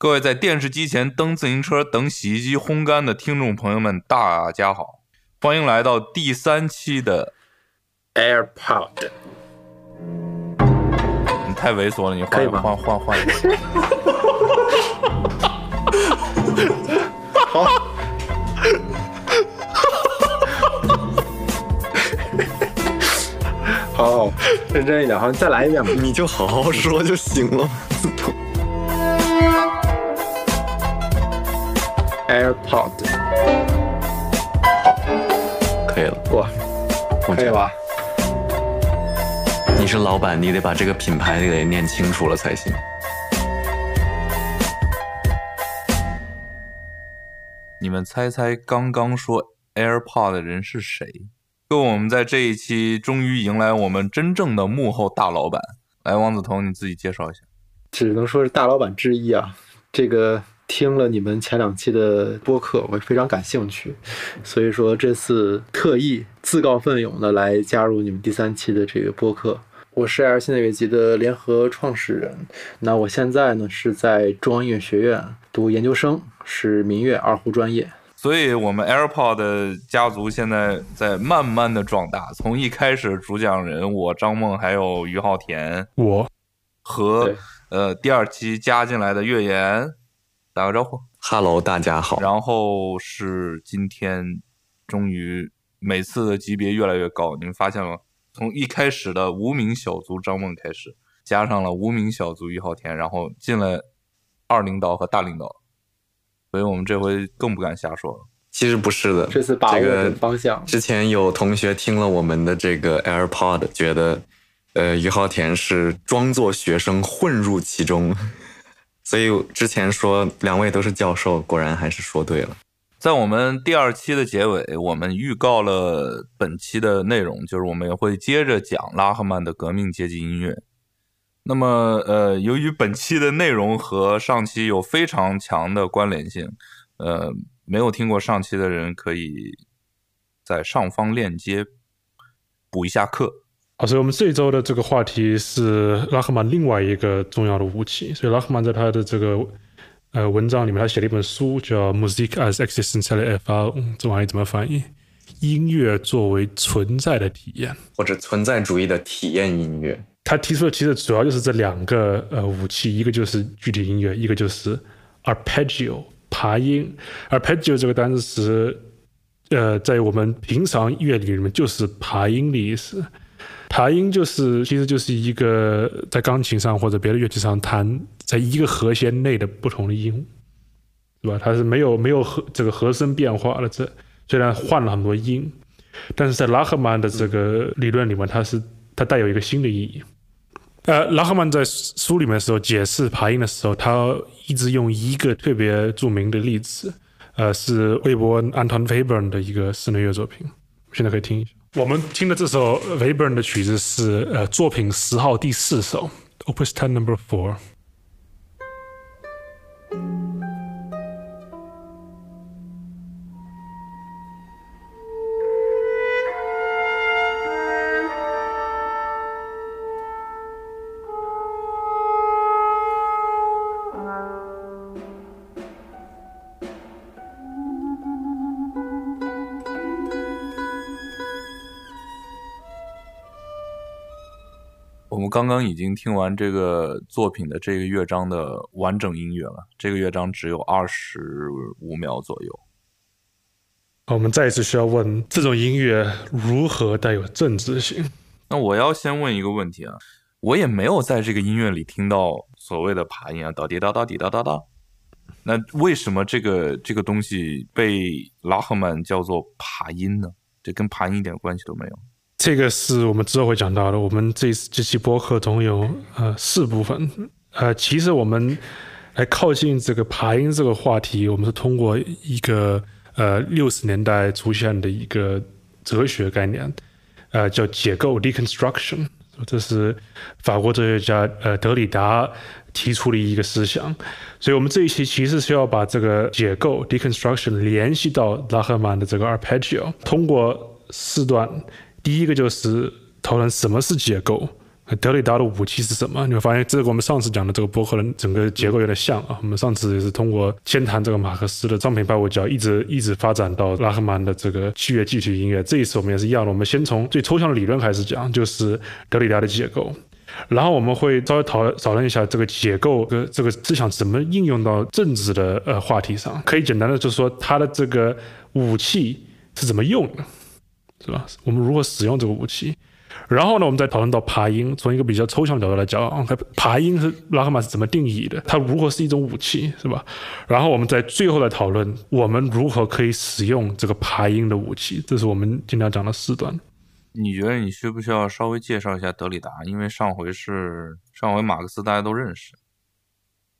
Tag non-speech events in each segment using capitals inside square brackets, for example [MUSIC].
各位在电视机前蹬自行车、等洗衣机烘干的听众朋友们，大家好，欢迎来到第三期的 AirPod。你太猥琐了，你换换换换一个。[LAUGHS] 好，好好认真一点，好，你再来一遍吧。你就好好说就行了。AirPod，可以了，哇，我可以吧？你是老板，你得把这个品牌得念清楚了才行。你们猜猜刚刚说 AirPod 的人是谁？跟，我们在这一期终于迎来我们真正的幕后大老板。来，王子彤，你自己介绍一下。只能说是大老板之一啊。这个听了你们前两期的播客，我非常感兴趣，所以说这次特意自告奋勇的来加入你们第三期的这个播客。我是 Air 现代乐集的联合创始人，那我现在呢是在中央音乐学院读研究生，是民乐二胡专业。所以，我们 AirPod 的家族现在在慢慢的壮大。从一开始主讲人我张梦，还有于浩田我和呃第二期加进来的岳岩，打个招呼。Hello，大家好。然后是今天，终于每次的级别越来越高，你们发现了吗？从一开始的无名小卒张梦开始，加上了无名小卒于浩田，然后进了二领导和大领导，所以我们这回更不敢瞎说了。其实不是的，这次把握这个准方向之前有同学听了我们的这个 AirPod，觉得呃于浩田是装作学生混入其中，所以之前说两位都是教授，果然还是说对了。在我们第二期的结尾，我们预告了本期的内容，就是我们也会接着讲拉赫曼的革命阶级音乐。那么，呃，由于本期的内容和上期有非常强的关联性，呃，没有听过上期的人可以在上方链接补一下课。啊，所以我们这一周的这个话题是拉赫曼另外一个重要的武器。所以拉赫曼在他的这个呃文章里面，他写了一本书叫《Music als existenzielle Erfahrung》，这玩意怎么翻译？音乐作为存在的体验。或者存在主义的体验音乐，他提出的其实主要就是这两个呃武器，一个就是具体音乐，一个就是 arpeggio 爬音。arpeggio 这个单词呃在我们平常乐理里面就是爬音的意思。爬音就是其实就是一个在钢琴上或者别的乐器上弹在一个和弦内的不同的音，对吧？它是没有没有和这个和声变化的，这虽然换了很多音，但是在拉赫曼的这个理论里面，它是它带有一个新的意义。呃，拉赫曼在书里面的时候解释爬音的时候，他一直用一个特别著名的例子，呃，是魏伯恩 Anton Webern 的一个室内乐作品，现在可以听一下。我们听的这首 Webern 的曲子是呃作品十号第四首，Opus Ten Number Four。们刚刚已经听完这个作品的这个乐章的完整音乐了，这个乐章只有二十五秒左右。我们再一次需要问：这种音乐如何带有政治性？那我要先问一个问题啊，我也没有在这个音乐里听到所谓的爬音啊，哒滴哒哒滴哒哒哒。那为什么这个这个东西被拉赫曼叫做爬音呢？这跟爬音一点关系都没有。这个是我们之后会讲到的。我们这这期播客总有呃四部分。呃，其实我们来靠近这个爬音这个话题，我们是通过一个呃六十年代出现的一个哲学概念，呃，叫解构 （deconstruction）。这是法国哲学家呃德里达提出的一个思想，所以我们这一期其实是要把这个解构 （deconstruction） 联系到拉赫曼的这个 arpeggio，通过四段。第一个就是讨论什么是结构德里达的武器是什么？你会发现，这个我们上次讲的这个博客的整个结构有点像啊。我们上次也是通过先谈这个马克思的商品拜物教，一直一直发展到拉赫曼的这个器乐具体音乐。这一次我们也是一样的，我们先从最抽象的理论开始讲，就是德里达的结构，然后我们会稍微讨讨论一下这个结构跟这个思想怎么应用到政治的呃话题上。可以简单的就是说，它的这个武器是怎么用的，是吧？我们如何使用这个武器？然后呢，我们再讨论到爬音，从一个比较抽象的角度来讲，爬音是拉赫曼是怎么定义的？它如何是一种武器，是吧？然后我们在最后来讨论我们如何可以使用这个爬音的武器，这是我们今天讲的四段。你觉得你需不需要稍微介绍一下德里达？因为上回是上回马克思大家都认识。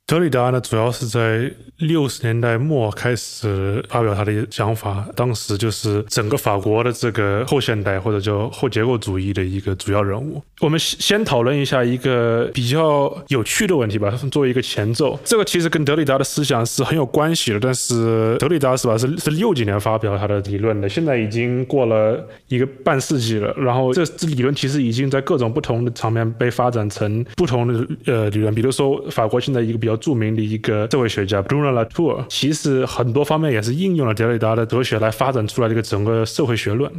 德里达呢，主要是在六十年代末开始发表他的想法，当时就是整个法国的这个后现代或者叫后结构主义的一个主要人物。我们先讨论一下一个比较有趣的问题吧，作为一个前奏。这个其实跟德里达的思想是很有关系的，但是德里达是吧，是是六几年发表他的理论的，现在已经过了一个半世纪了。然后这这理论其实已经在各种不同的场面被发展成不同的呃理论，比如说法国现在一个比较。著名的一个社会学家 Bruno Latour，其实很多方面也是应用了德里达的哲学来发展出来的一个整个社会学论。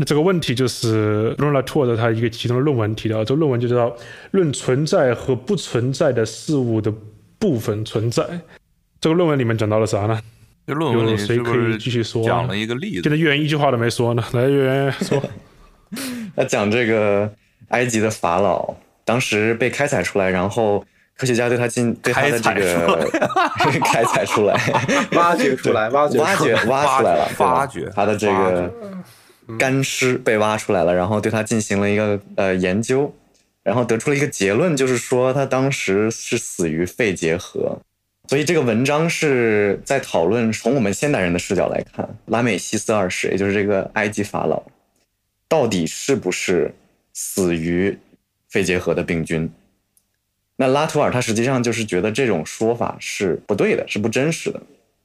那这个问题就是 Bruno Latour 的他一个其中的论文提到，这个论文就叫“论存在和不存在的事物的部分存在”。这个论文里面讲到了啥呢？这论文里谁可以继续说？讲了一个例子。现在岳源一句话都没说呢，来岳源 [LAUGHS] 说。他讲这个埃及的法老当时被开采出来，然后。科学家对他进对他的这个 [LAUGHS] 开采出来，[LAUGHS] 挖掘出来，挖掘挖掘挖出来了，挖掘他的这个干尸被挖出来了，然后对他进行了一个呃研究，然后得出了一个结论，就是说他当时是死于肺结核。所以这个文章是在讨论从我们现代人的视角来看，拉美西斯二世，也就是这个埃及法老，到底是不是死于肺结核的病菌？那拉图尔他实际上就是觉得这种说法是不对的，是不真实的，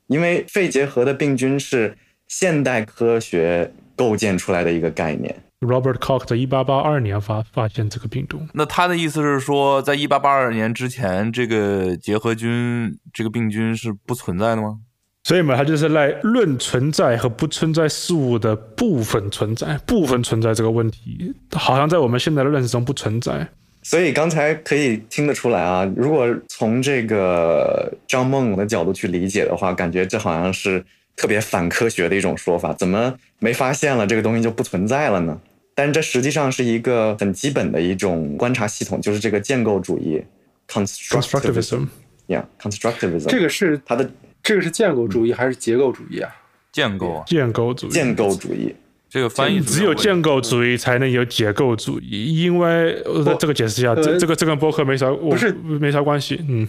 因为肺结核的病菌是现代科学构建出来的一个概念。Robert Koch 在一八八二年发发现这个病毒。那他的意思是说，在一八八二年之前，这个结核菌这个病菌是不存在的吗？所以嘛，他就是来论存在和不存在事物的部分存在，部分存在这个问题，好像在我们现在的认识中不存在。所以刚才可以听得出来啊，如果从这个张梦的角度去理解的话，感觉这好像是特别反科学的一种说法。怎么没发现了这个东西就不存在了呢？但这实际上是一个很基本的一种观察系统，就是这个建构主义 （constructivism），yeah，constructivism。这个是它的，这个是建构主义还是结构主义啊？建构，建构主义，建构主义。这个翻译只有建构主义才能有结构主义，因为这个解释一下，这这个这跟博客没啥，不是。没啥关系，嗯，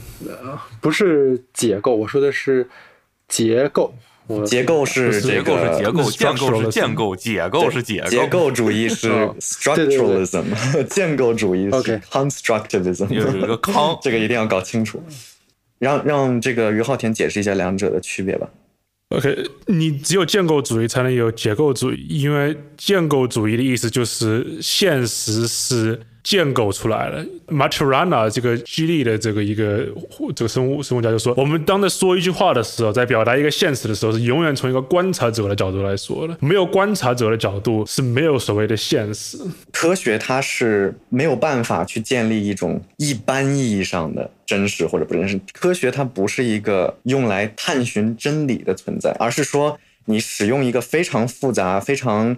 不是解构，我说的是结构，结构是结构是结构，建构是建构，解构是解构，结构主义是 [LAUGHS] structuralism，建构主义是 constructivism，有一个康，[LAUGHS] 这个一定要搞清楚，让让这个于浩田解释一下两者的区别吧。OK，你只有建构主义才能有结构主义，因为建构主义的意思就是现实是。建构出来了。Maturana 这个激励的这个一个这个生物生物家就说，我们当在说一句话的时候，在表达一个现实的时候，是永远从一个观察者的角度来说的。没有观察者的角度是没有所谓的现实。科学它是没有办法去建立一种一般意义上的真实或者不真实。科学它不是一个用来探寻真理的存在，而是说你使用一个非常复杂、非常。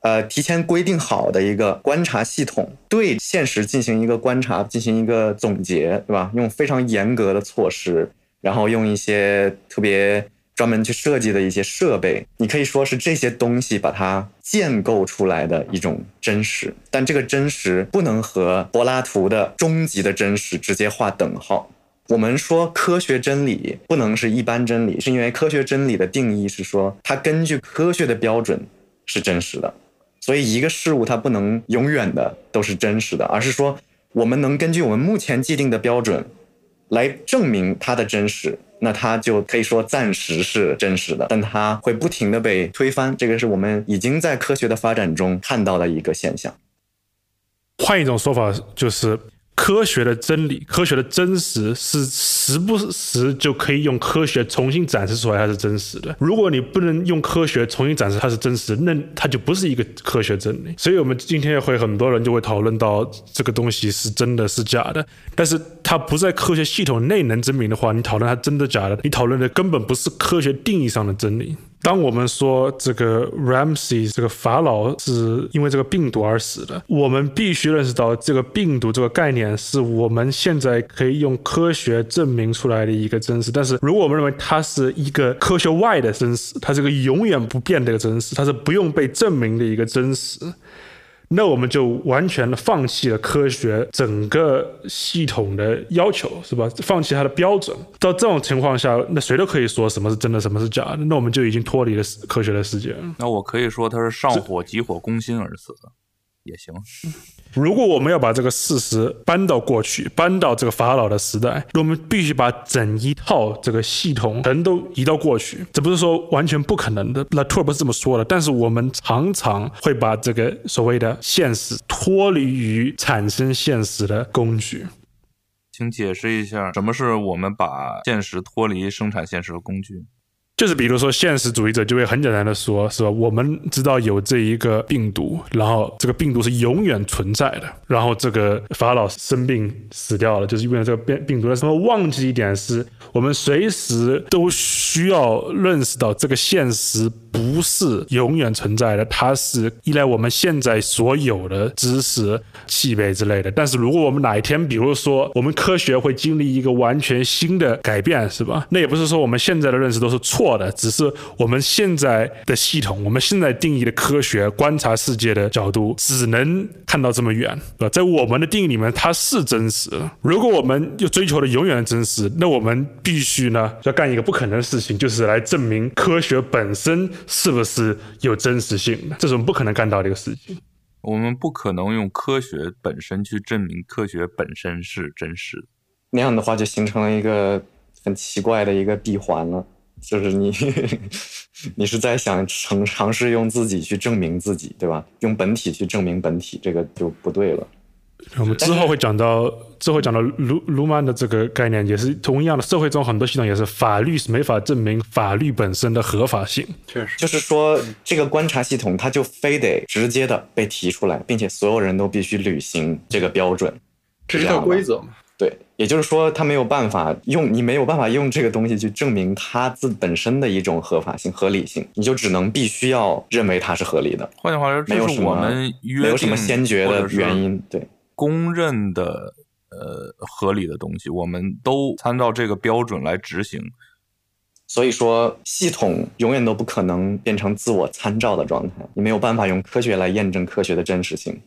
呃，提前规定好的一个观察系统，对现实进行一个观察，进行一个总结，对吧？用非常严格的措施，然后用一些特别专门去设计的一些设备，你可以说是这些东西把它建构出来的一种真实。但这个真实不能和柏拉图的终极的真实直接划等号。我们说科学真理不能是一般真理，是因为科学真理的定义是说它根据科学的标准是真实的。所以，一个事物它不能永远的都是真实的，而是说，我们能根据我们目前既定的标准来证明它的真实，那它就可以说暂时是真实的，但它会不停的被推翻。这个是我们已经在科学的发展中看到的一个现象。换一种说法就是。科学的真理、科学的真实是时不时就可以用科学重新展示出来它是真实的。如果你不能用科学重新展示它是真实，那它就不是一个科学真理。所以，我们今天会很多人就会讨论到这个东西是真的是假的，但是它不在科学系统内能证明的话，你讨论它真的假的，你讨论的根本不是科学定义上的真理。当我们说这个 Ramsey 这个法老是因为这个病毒而死的，我们必须认识到这个病毒这个概念是我们现在可以用科学证明出来的一个真实。但是如果我们认为它是一个科学外的真实，它是个永远不变的一个真实，它是不用被证明的一个真实。那我们就完全的放弃了科学整个系统的要求，是吧？放弃它的标准。到这种情况下，那谁都可以说什么是真的，什么是假的。那我们就已经脱离了科学的世界。那我可以说他是上火急火攻心而死的，也行。如果我们要把这个事实搬到过去，搬到这个法老的时代，我们必须把整一套这个系统全都移到过去。这不是说完全不可能的，拉图尔不是这么说的。但是我们常常会把这个所谓的现实脱离于产生现实的工具。请解释一下，什么是我们把现实脱离生产现实的工具？就是比如说，现实主义者就会很简单的说，是吧？我们知道有这一个病毒，然后这个病毒是永远存在的，然后这个法老生病死掉了，就是因为这个病病毒。但是我们忘记一点是，我们随时都需要认识到这个现实不是永远存在的，它是依赖我们现在所有的知识、器备之类的。但是如果我们哪一天，比如说我们科学会经历一个完全新的改变，是吧？那也不是说我们现在的认识都是错。的，只是我们现在的系统，我们现在定义的科学观察世界的角度，只能看到这么远，对吧？在我们的定义里面，它是真实。如果我们又追求的永远的真实，那我们必须呢，要干一个不可能的事情，就是来证明科学本身是不是有真实性的。这是我们不可能干到的一个事情。我们不可能用科学本身去证明科学本身是真实的。那样的话，就形成了一个很奇怪的一个闭环了。就是你，[LAUGHS] 你是在想尝尝试用自己去证明自己，对吧？用本体去证明本体，这个就不对了。我们之后会讲到，之后讲到卢卢曼的这个概念，也是同样的。社会中很多系统也是法律是没法证明法律本身的合法性。确实，就是说这个观察系统，它就非得直接的被提出来，并且所有人都必须履行这个标准，这是个规则嘛？对，也就是说，他没有办法用你没有办法用这个东西去证明它自本身的一种合法性、合理性，你就只能必须要认为它是合理的。换句话说，没有什么没有什么先决的原因，对，公认的呃合理的东西，我们都参照这个标准来执行。所以说，系统永远都不可能变成自我参照的状态，你没有办法用科学来验证科学的真实性。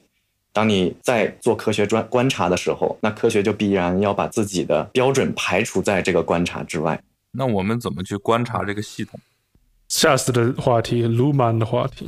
当你在做科学专观察的时候，那科学就必然要把自己的标准排除在这个观察之外。那我们怎么去观察这个系统？下次的话题，鲁曼的话题，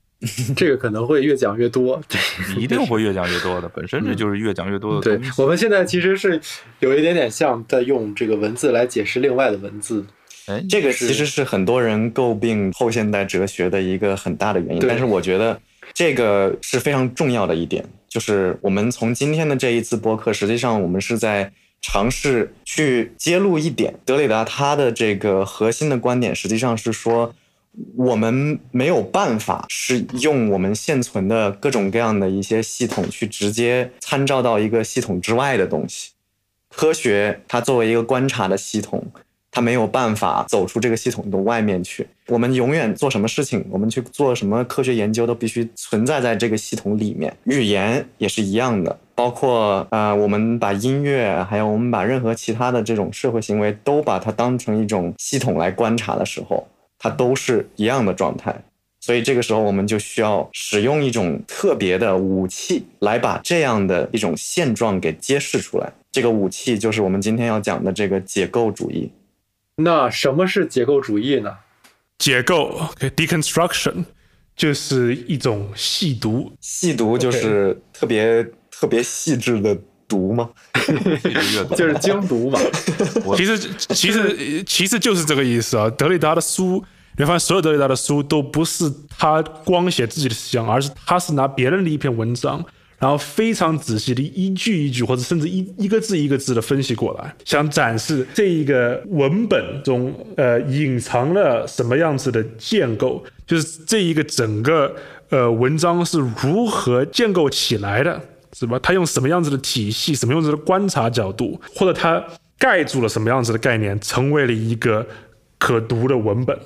[LAUGHS] 这个可能会越讲越多，对，一定会越讲越多的。本身这就是越讲越多的。对，我们现在其实是有一点点像在用这个文字来解释另外的文字。哎，这个其实是很多人诟病后现代哲学的一个很大的原因。但是我觉得。这个是非常重要的一点，就是我们从今天的这一次播客，实际上我们是在尝试去揭露一点，德里达他的这个核心的观点，实际上是说，我们没有办法是用我们现存的各种各样的一些系统去直接参照到一个系统之外的东西。科学它作为一个观察的系统。他没有办法走出这个系统的外面去。我们永远做什么事情，我们去做什么科学研究，都必须存在在这个系统里面。语言也是一样的，包括呃，我们把音乐，还有我们把任何其他的这种社会行为，都把它当成一种系统来观察的时候，它都是一样的状态。所以这个时候，我们就需要使用一种特别的武器，来把这样的一种现状给揭示出来。这个武器就是我们今天要讲的这个解构主义。那什么是解构主义呢？解构，deconstruction，就是一种细读。细读就是特别特别细致的读吗？[LAUGHS] 就是精读嘛。[LAUGHS] 其实其实其实就是这个意思啊。德里达的书，你发现所有德里达的书都不是他光写自己的思想，而是他是拿别人的一篇文章，然后非常仔细的一句一句，或者甚至一一个字一个字的分析过来，想展示这一个文本中呃隐藏了什么样子的建构，就是这一个整个呃文章是如何建构起来的，是吧？他用什么样子的体系，什么样子的观察角度，或者他盖住了什么样子的概念，成为了一个可读的文本。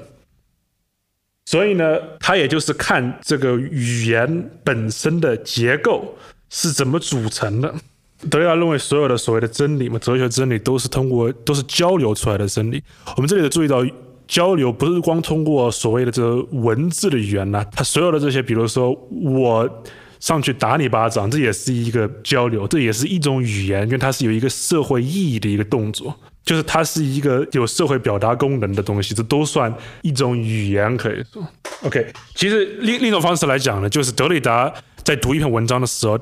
所以呢，他也就是看这个语言本身的结构是怎么组成的。德雷达认为，所有的所谓的真理嘛，哲学真理都是通过都是交流出来的真理。我们这里的注意到，交流不是光通过所谓的这个文字的语言呐，它所有的这些，比如说我上去打你巴掌，这也是一个交流，这也是一种语言，因为它是有一个社会意义的一个动作。就是它是一个有社会表达功能的东西，这都算一种语言，可以说。OK，其实另另一种方式来讲呢，就是德里达在读一篇文章的时候，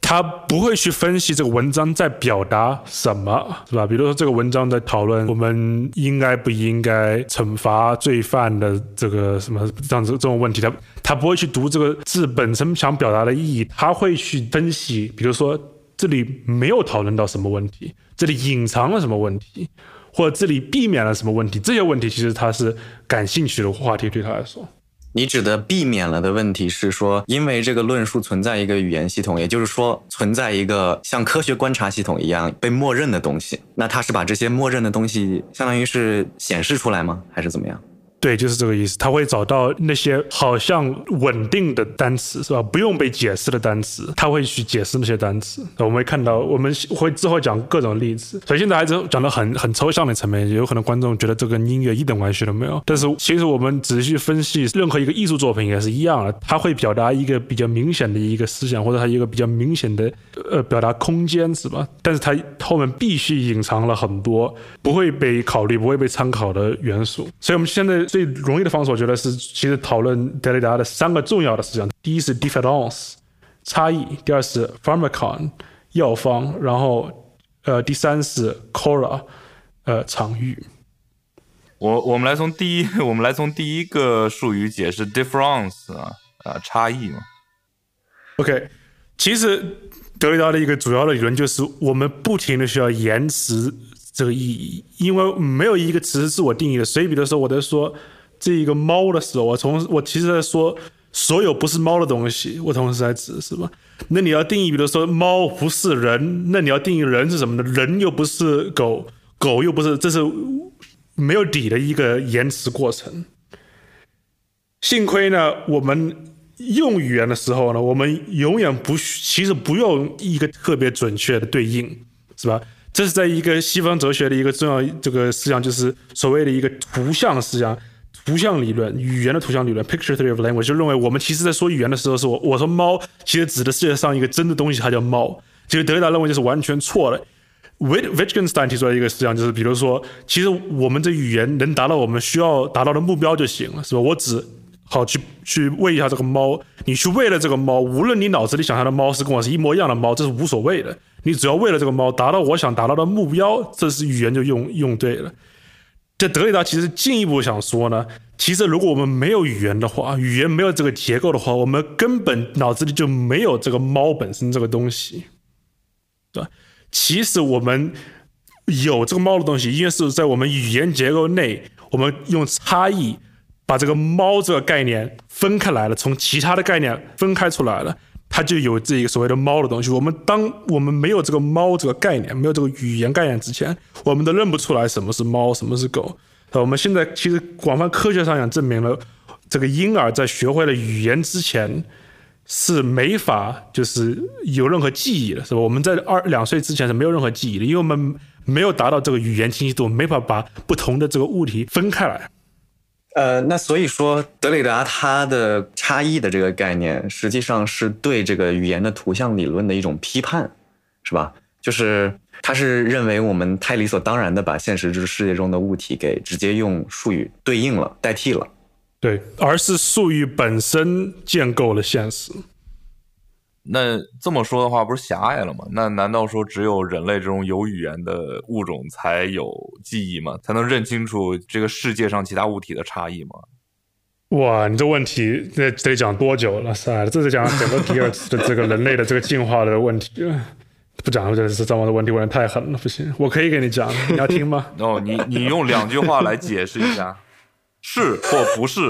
他不会去分析这个文章在表达什么，是吧？比如说这个文章在讨论我们应该不应该惩罚罪犯的这个什么这样子这种问题，他他不会去读这个字本身想表达的意义，他会去分析，比如说。这里没有讨论到什么问题，这里隐藏了什么问题，或者这里避免了什么问题？这些问题其实他是感兴趣的话题，对他来说。你指的避免了的问题是说，因为这个论述存在一个语言系统，也就是说存在一个像科学观察系统一样被默认的东西。那他是把这些默认的东西，相当于是显示出来吗？还是怎么样？对，就是这个意思。他会找到那些好像稳定的单词，是吧？不用被解释的单词，他会去解释那些单词。我们会看到，我们会之后讲各种例子。所以现在还是讲的很很抽象的层面，有可能观众觉得这跟音乐一点关系都没有。但是其实我们仔细分析任何一个艺术作品也是一样的，它会表达一个比较明显的一个思想，或者它一个比较明显的呃表达空间，是吧？但是它后面必须隐藏了很多不会被考虑、不会被参考的元素。所以我们现在。最容易的方式，我觉得是其实讨论德雷达的三个重要的思想：第一是 difference 差异，第二是 pharmacon 药方，然后呃第三是 cora 呃场域。我我们来从第一，[LAUGHS] 我们来从第一个术语解释 difference 啊啊差异嘛。OK，其实德雷达的一个主要的理论就是我们不停的需要延迟。这个意义，因为没有一个词是自我定义的。所以，比如说我在说这一个猫的时候，我从我其实在说所有不是猫的东西，我同时在指是吧？那你要定义，比如说猫不是人，那你要定义人是什么呢？人又不是狗，狗又不是，这是没有底的一个延迟过程。幸亏呢，我们用语言的时候呢，我们永远不其实不用一个特别准确的对应，是吧？这是在一个西方哲学的一个重要这个思想，就是所谓的一个图像的思想、图像理论、语言的图像理论 （picture theory of language）。就认为我们其实在说语言的时候，是我我说猫，其实指的世界上一个真的东西，它叫猫。其实德雷达认为这是完全错的。Wittgenstein 提出来一个思想，就是比如说，其实我们这语言能达到我们需要达到的目标就行了，是吧？我只好去去喂一下这个猫，你去喂了这个猫，无论你脑子里想象的猫是跟我是一模一样的猫，这是无所谓的。你只要为了这个猫达到我想达到的目标，这是语言就用用对了。这德里达其实进一步想说呢，其实如果我们没有语言的话，语言没有这个结构的话，我们根本脑子里就没有这个猫本身这个东西，对吧？其实我们有这个猫的东西，因为是在我们语言结构内，我们用差异把这个猫这个概念分开来了，从其他的概念分开出来了。它就有这一个所谓的猫的东西。我们当我们没有这个猫这个概念，没有这个语言概念之前，我们都认不出来什么是猫，什么是狗。我们现在其实广泛科学上也证明了，这个婴儿在学会了语言之前是没法就是有任何记忆的，是吧？我们在二两岁之前是没有任何记忆的，因为我们没有达到这个语言清晰度，没法把不同的这个物体分开来。呃，那所以说，德里达他的差异的这个概念，实际上是对这个语言的图像理论的一种批判，是吧？就是他是认为我们太理所当然的把现实之世界中的物体给直接用术语对应了、代替了，对，而是术语本身建构了现实。那这么说的话，不是狭隘了吗？那难道说只有人类这种有语言的物种才有记忆吗？才能认清楚这个世界上其他物体的差异吗？哇，你这问题那得讲多久了？塞，这是讲整个第二次的这个人类的这个进化的问题。不讲了，这是张王的问题问的太狠了，不行，我可以给你讲，你要听吗？[LAUGHS] 哦，你你用两句话来解释一下，是或不是？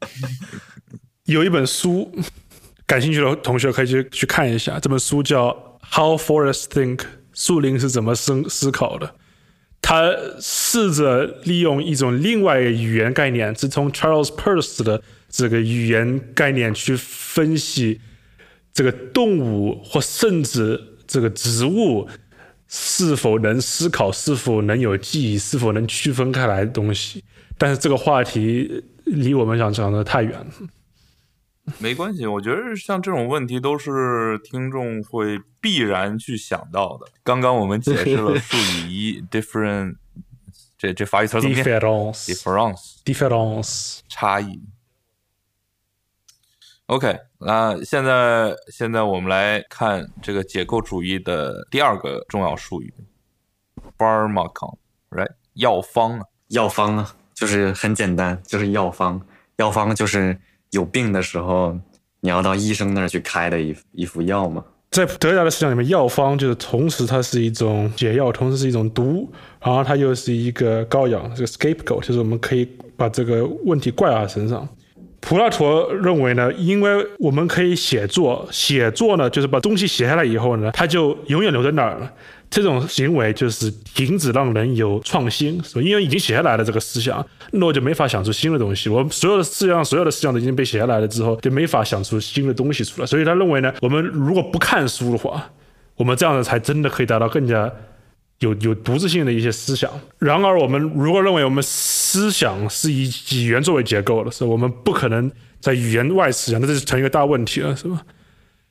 [LAUGHS] 有一本书，感兴趣的同学可以去去看一下，这本书叫《How Forests Think》，树林是怎么思思考的。他试着利用一种另外一个语言概念，是从 Charles Peirce 的这个语言概念去分析这个动物或甚至这个植物是否能思考、是否能有记忆、是否能区分开来的东西。但是这个话题离我们想讲的太远了。没关系，我觉得像这种问题都是听众会必然去想到的。刚刚我们解释了术语一 [LAUGHS] different，这这法语词怎么念 difference difference 差异。OK，那现在现在我们来看这个解构主义的第二个重要术语 b a r m a c o n r i g h t 药方啊，药方啊，就是很简单，就是药方，药方就是。有病的时候，你要到医生那儿去开的一一副药吗？在德家的思想里面，药方就是同时它是一种解药，同时是一种毒，然后它又是一个羔羊，这个 scapegoat，就是我们可以把这个问题怪他身上。普拉托认为呢，因为我们可以写作，写作呢就是把东西写下来以后呢，它就永远留在那儿了。这种行为就是停止让人有创新，因为已经写下来了这个思想，那我就没法想出新的东西。我所有的思想，所有的思想都已经被写下来了之后，就没法想出新的东西出来。所以他认为呢，我们如果不看书的话，我们这样子才真的可以达到更加有有独自性的一些思想。然而，我们如果认为我们思想是以语言作为结构的，是我们不可能在语言外思想，那这就成一个大问题了，是吧？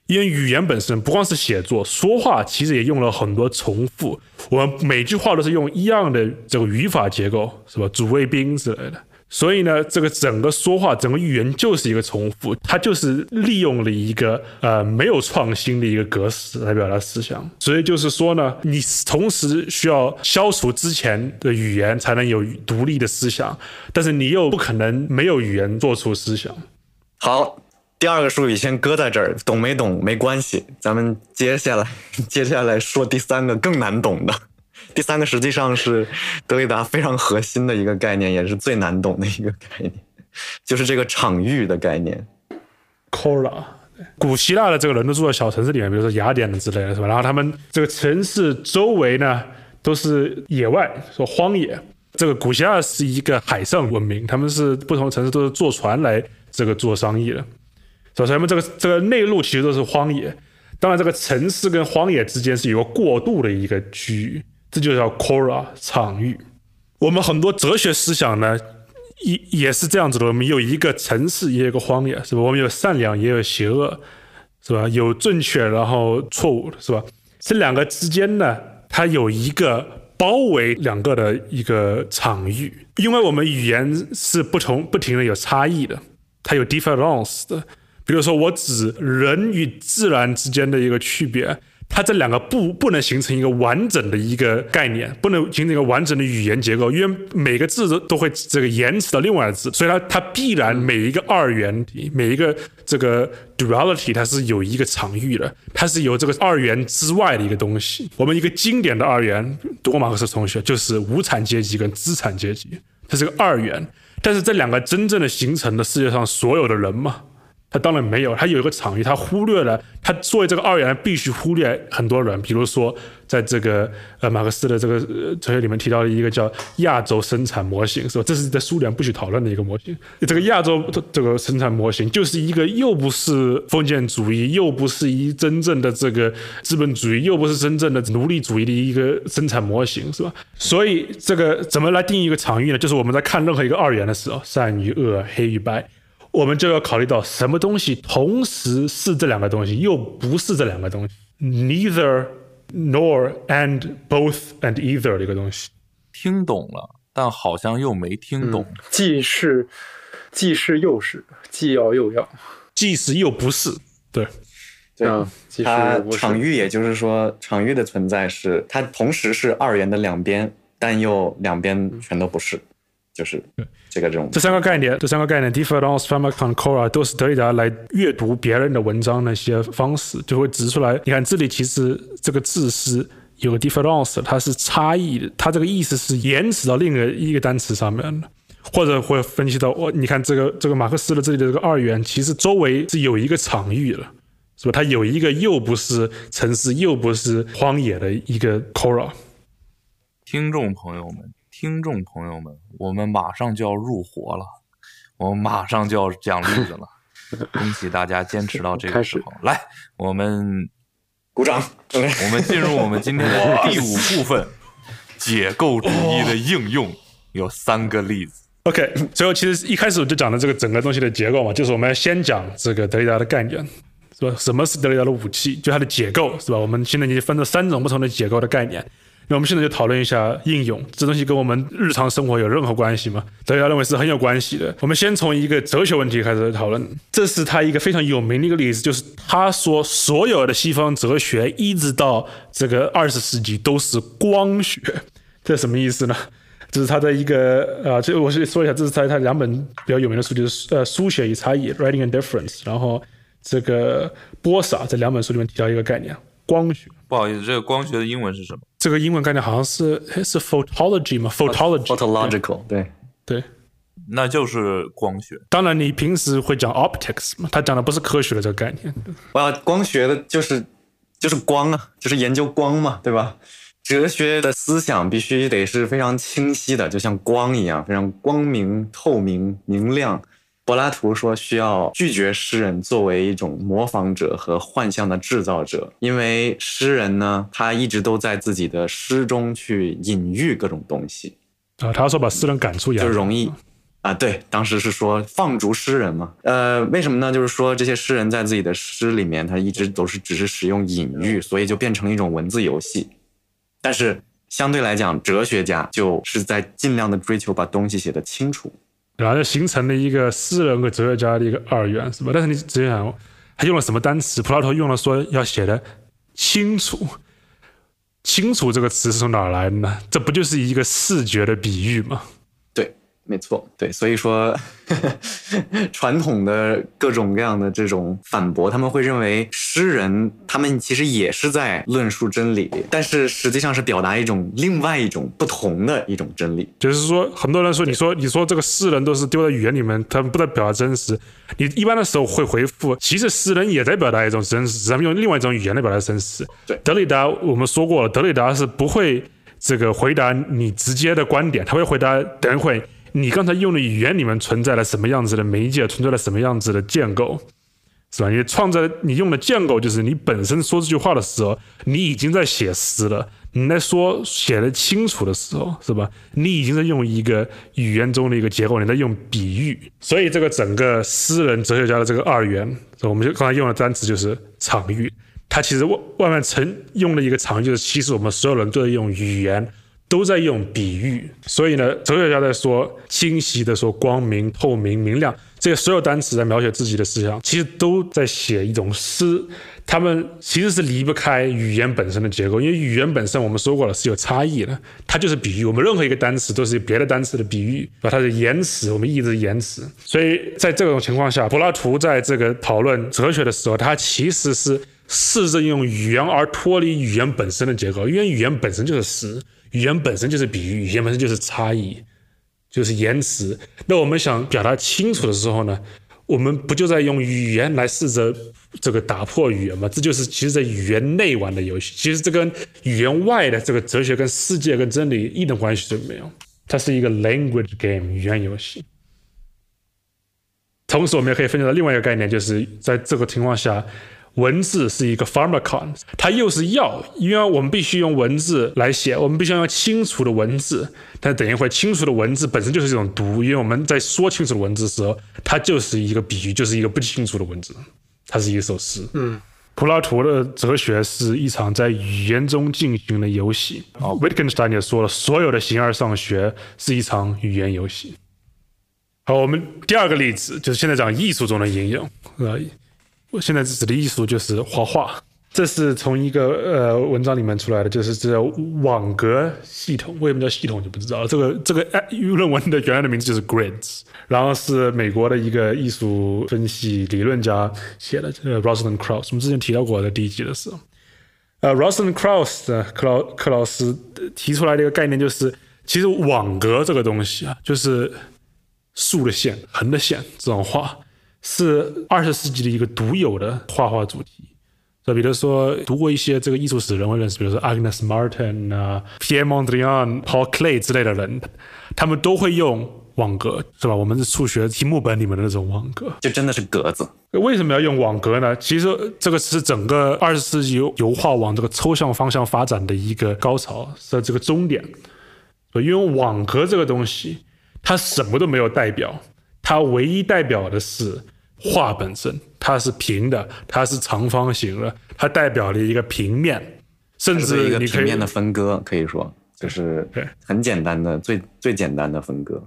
因为语言本身不光是写作，说话其实也用了很多重复。我们每句话都是用一样的这个语法结构，是吧？主谓宾之类的。所以呢，这个整个说话，整个语言就是一个重复，它就是利用了一个呃没有创新的一个格式来表达思想。所以就是说呢，你同时需要消除之前的语言，才能有独立的思想，但是你又不可能没有语言做出思想。好。第二个术语先搁在这儿，懂没懂没关系。咱们接下来 [LAUGHS] 接下来说第三个更难懂的。第三个实际上是德里达非常核心的一个概念，也是最难懂的一个概念，就是这个场域的概念。Cora，古希腊的这个人都住在小城市里面，比如说雅典的之类的是吧？然后他们这个城市周围呢都是野外，说荒野。这个古希腊是一个海上文明，他们是不同城市都是坐船来这个做生意的。首先，我们这个这个内陆其实都是荒野，当然这个城市跟荒野之间是有个过渡的一个区域，这就叫 Cora 场域。我们很多哲学思想呢，也也是这样子的。我们有一个城市，也有一个荒野，是吧？我们有善良，也有邪恶，是吧？有正确，然后错误，是吧？这两个之间呢，它有一个包围两个的一个场域，因为我们语言是不同不停的有差异的，它有 difference 的。比如说，我指人与自然之间的一个区别，它这两个不不能形成一个完整的一个概念，不能形成一个完整的语言结构，因为每个字都都会这个延迟到另外的字，所以它它必然每一个二元，每一个这个 duality 它是有一个场域的，它是有这个二元之外的一个东西。我们一个经典的二元，多马克思同学就是无产阶级跟资产阶级，它是个二元，但是这两个真正的形成了世界上所有的人嘛？他当然没有，他有一个场域，他忽略了，他作为这个二元必须忽略很多人，比如说在这个呃马克思的这个哲学里面提到的一个叫亚洲生产模型，是吧？这是在苏联不许讨论的一个模型。这个亚洲这个生产模型就是一个又不是封建主义，又不是一真正的这个资本主义，又不是真正的奴隶主义的一个生产模型，是吧？所以这个怎么来定义一个场域呢？就是我们在看任何一个二元的时候，善与恶，黑与白。我们就要考虑到什么东西同时是这两个东西，又不是这两个东西，neither nor and both and either 的一个东西。听懂了，但好像又没听懂。既是，既是又是，既要又要，既是又不是。对，对啊。它场域，也就是说，场域的存在是它同时是二元的两边，但又两边全都不是。就是这个这种这三个概念，这三个概念 difference、pharmacon、cora 都是德里达来阅读别人的文章的一些方式，就会指出来。你看这里其实这个字是有个 difference，它是差异的，它这个意思是延迟到另一个一个单词上面的，或者会分析到哦，你看这个这个马克思的这里的这个二元，其实周围是有一个场域了，是吧？它有一个又不是城市又不是荒野的一个 cora。听众朋友们。听众朋友们，我们马上就要入伙了，我们马上就要讲例子了。[LAUGHS] 恭喜大家坚持到这个时候，来，我们鼓掌。我们进入我们今天的第五部分——解构主义的应用，有三个例子。OK，最后其实一开始我就讲了这个整个东西的结构嘛，就是我们要先讲这个德里达的概念，是吧？什么是德里达的武器？就它的解构，是吧？我们现在已经分了三种不同的解构的概念。那我们现在就讨论一下应用，这东西跟我们日常生活有任何关系吗？大家认为是很有关系的。我们先从一个哲学问题开始讨论，这是他一个非常有名的一个例子，就是他说所有的西方哲学一直到这个二十世纪都是光学，这什么意思呢？这是他的一个啊，这我是说一下，这是他他两本比较有名的书，就是呃书写与差异 （Writing and Difference），然后这个波萨这两本书里面提到一个概念，光学。不好意思，这个光学的英文是什么？这个英文概念好像是是 photology 吗？photology，photological，对对，那就是光学。当然，你平时会讲 optics 嘛？他讲的不是科学的这个概念。哇，光学的就是就是光啊，就是研究光嘛，对吧？哲学的思想必须得是非常清晰的，就像光一样，非常光明、透明、明亮。柏拉图说需要拒绝诗人作为一种模仿者和幻象的制造者，因为诗人呢，他一直都在自己的诗中去隐喻各种东西啊。他说把诗人赶出就容易啊。对，当时是说放逐诗人嘛。呃，为什么呢？就是说这些诗人在自己的诗里面，他一直都是只是使用隐喻，所以就变成了一种文字游戏。但是相对来讲，哲学家就是在尽量的追求把东西写得清楚。然后就形成了一个诗人和哲学家的一个二元，是吧？但是你仔细想，他用了什么单词？普拉托用了说要写的清楚，清楚这个词是从哪儿来的呢？这不就是一个视觉的比喻吗？对没错，对，所以说 [LAUGHS] 传统的各种各样的这种反驳，他们会认为诗人他们其实也是在论述真理，但是实际上是表达一种另外一种不同的一种真理。就是说，很多人说，你说你说这个诗人都是丢在语言里面，他们不在表达真实。你一般的时候会回复，其实诗人也在表达一种真实，只是用另外一种语言来表达真实。对，德里达我们说过了，德里达是不会这个回答你直接的观点，他会回答等一会。你刚才用的语言里面存在了什么样子的媒介，存在了什么样子的建构，是吧？你创造你用的建构就是你本身说这句话的时候，你已经在写诗了。你在说写的清楚的时候，是吧？你已经在用一个语言中的一个结构，你在用比喻。所以这个整个诗人哲学家的这个二元，我们就刚才用的单词就是场域。它其实外外面成用的一个场域，就是其实我们所有人都在用语言。都在用比喻，所以呢，哲学家在说清晰的说光明、透明、明亮，这些所有单词在描写自己的思想，其实都在写一种诗。他们其实是离不开语言本身的结构，因为语言本身我们说过了是有差异的，它就是比喻。我们任何一个单词都是别的单词的比喻，把，它的言辞，我们一直言辞。所以在这种情况下，柏拉图在这个讨论哲学的时候，他其实是试着用语言而脱离语言本身的结构，因为语言本身就是诗。语言本身就是比喻，语言本身就是差异，就是言辞。那我们想表达清楚的时候呢，我们不就在用语言来试着这个打破语言吗？这就是其实在语言内玩的游戏。其实这跟语言外的这个哲学、跟世界、跟真理一点关系都没有。它是一个 language game 语言游戏。同时，我们也可以分析到另外一个概念，就是在这个情况下。文字是一个 pharmacon，它又是药，因为我们必须用文字来写，我们必须要用清楚的文字。但等一会，清楚的文字本身就是一种毒，因为我们在说清楚的文字的时候，它就是一个比喻，就是一个不清楚的文字，它是一首诗。嗯，柏拉图的哲学是一场在语言中进行的游戏。啊，Wittgenstein 也说了，所有的形而上学是一场语言游戏。好，我们第二个例子就是现在讲艺术中的应用。呃。现在指的艺术就是画画，这是从一个呃文章里面出来的，就是这网格系统。为什么叫系统就不知道了。这个这个哎论文的原来的名字就是 Grids，然后是美国的一个艺术分析理论家写的，这个 Rosalind Krauss。我们之前提到过的第一集的时候，呃，Rosalind Krauss 的克劳克劳斯提出来的一个概念就是，其实网格这个东西啊，就是竖的线、横的线这种画，是二十世纪的一个独有的画画主题。就比如说读过一些这个艺术史人会认识，比如说 Agnes Martin 啊、Pierre Mondrian、Paul Klee 之类的人，他们都会用网格，是吧？我们是数学题目本里面的那种网格，就真的是格子。为什么要用网格呢？其实这个是整个二十世纪油油画往这个抽象方向发展的一个高潮，是这个终点。因为网格这个东西，它什么都没有代表，它唯一代表的是。画本身它是平的，它是长方形的，它代表了一个平面，甚至一个平面的分割，可以说就是很简单的最最简单的分割。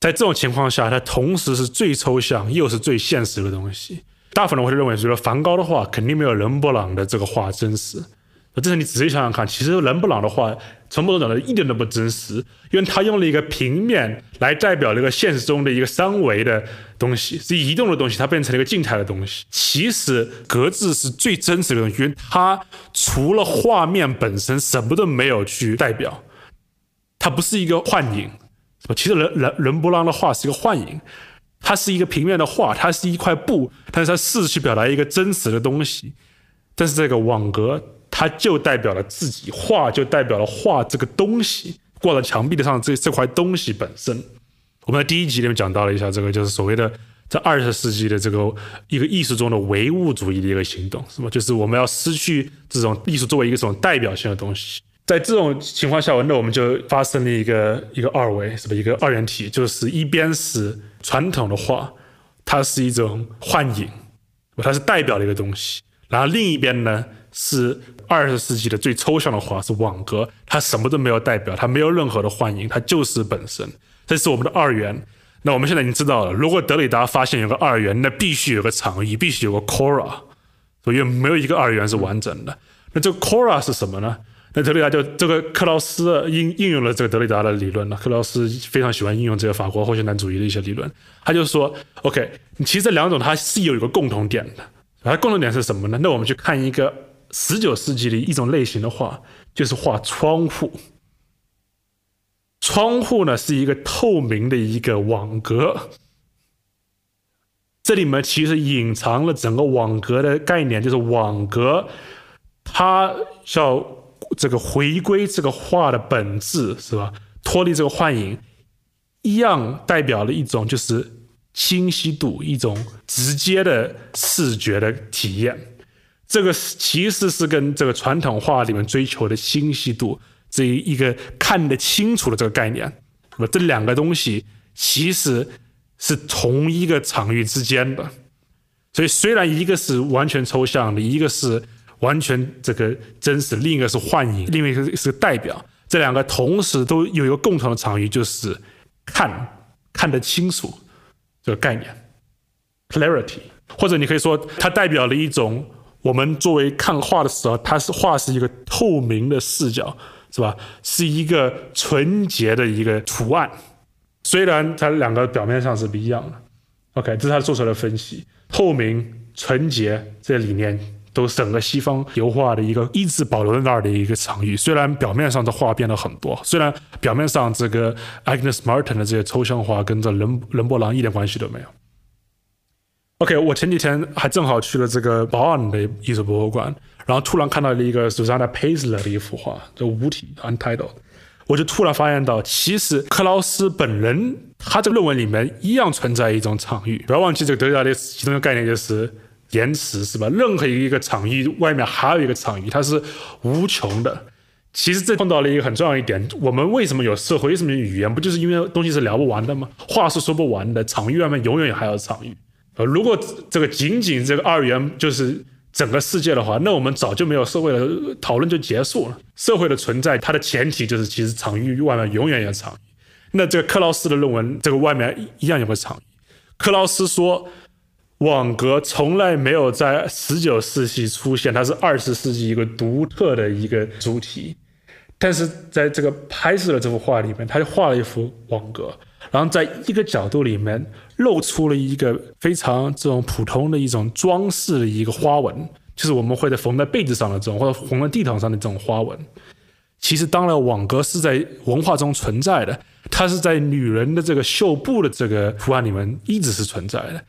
在这种情况下，它同时是最抽象又是最现实的东西。大部分人会认为，说梵高的画肯定没有伦勃朗的这个画真实。这是你仔细想想看，其实伦布朗的话从某种角度一点都不真实，因为他用了一个平面来代表了一个现实中的一个三维的东西，是移动的东西，它变成了一个静态的东西。其实格子是最真实的东西，因为它除了画面本身什么都没有去代表，它不是一个幻影？其实伦伦伦勃朗的画是一个幻影，它是一个平面的画，它是一块布，但是它试着去表达一个真实的东西，但是这个网格。它就代表了自己，画就代表了画这个东西挂在墙壁上这这块东西本身。我们在第一集里面讲到了一下这个，就是所谓的在二十世纪的这个一个艺术中的唯物主义的一个行动，是吧？就是我们要失去这种艺术作为一个这种代表性的东西。在这种情况下，那我们就发生了一个一个二维，是吧？一个二元体，就是一边是传统的画，它是一种幻影，它是代表的一个东西，然后另一边呢是。二十世纪的最抽象的画是网格，它什么都没有代表，它没有任何的幻影，它就是本身。这是我们的二元。那我们现在已经知道了，如果德里达发现有个二元，那必须有个场域，必须有个 Cora，所以没有一个二元是完整的。那这个 Cora 是什么呢？那德里达就这个克劳斯应应用了这个德里达的理论了。克劳斯非常喜欢应用这个法国后现代主义的一些理论，他就说：OK，其实这两种它是有一个共同点的，它共同点是什么呢？那我们去看一个。十九世纪的一种类型的画，就是画窗户。窗户呢是一个透明的一个网格，这里面其实隐藏了整个网格的概念，就是网格它要这个回归这个画的本质，是吧？脱离这个幻影，一样代表了一种就是清晰度，一种直接的视觉的体验。这个其实是跟这个传统画里面追求的清晰度这一个看得清楚的这个概念，那么这两个东西其实是同一个场域之间的。所以虽然一个是完全抽象的，一个是完全这个真实，另一个是幻影，另一个是代表，这两个同时都有一个共同的场域，就是看看得清楚这个概念，clarity，或者你可以说它代表了一种。我们作为看画的时候，它是画是一个透明的视角，是吧？是一个纯洁的一个图案。虽然它两个表面上是不一样的，OK，这是他做出来的分析。透明、纯洁这些理念，都是整个西方油画的一个一直保留在那儿的一个场域。虽然表面上的画变了很多，虽然表面上这个 Agnes Martin 的这些抽象画跟这伦伦勃朗一点关系都没有。OK，我前几天还正好去了这个保安的艺术博物馆，然后突然看到了一个 Susanna Paisler 的一幅画，就五体 Untitled，我就突然发现到，其实克劳斯本人他这个论文里面一样存在一种场域。不要忘记这个德里达的其中一个概念就是延迟，是吧？任何一个场域外面还有一个场域，它是无穷的。其实这碰到了一个很重要一点，我们为什么有社会？为什么有语言？不就是因为东西是聊不完的吗？话是说不完的，场域外面永远还有场域。呃，如果这个仅仅这个二元就是整个世界的话，那我们早就没有社会了，讨论就结束了。社会的存在，它的前提就是其实场域外面永远有场域。那这个克劳斯的论文，这个外面一样有个场域。克劳斯说，网格从来没有在十九世纪出现，它是二十世纪一个独特的一个主题。但是在这个拍摄的这幅画里面，他就画了一幅网格，然后在一个角度里面露出了一个非常这种普通的一种装饰的一个花纹，就是我们会在缝在被子上的这种，或者缝在地毯上的这种花纹。其实，当然，网格是在文化中存在的，它是在女人的这个绣布的这个图案里面一直是存在的。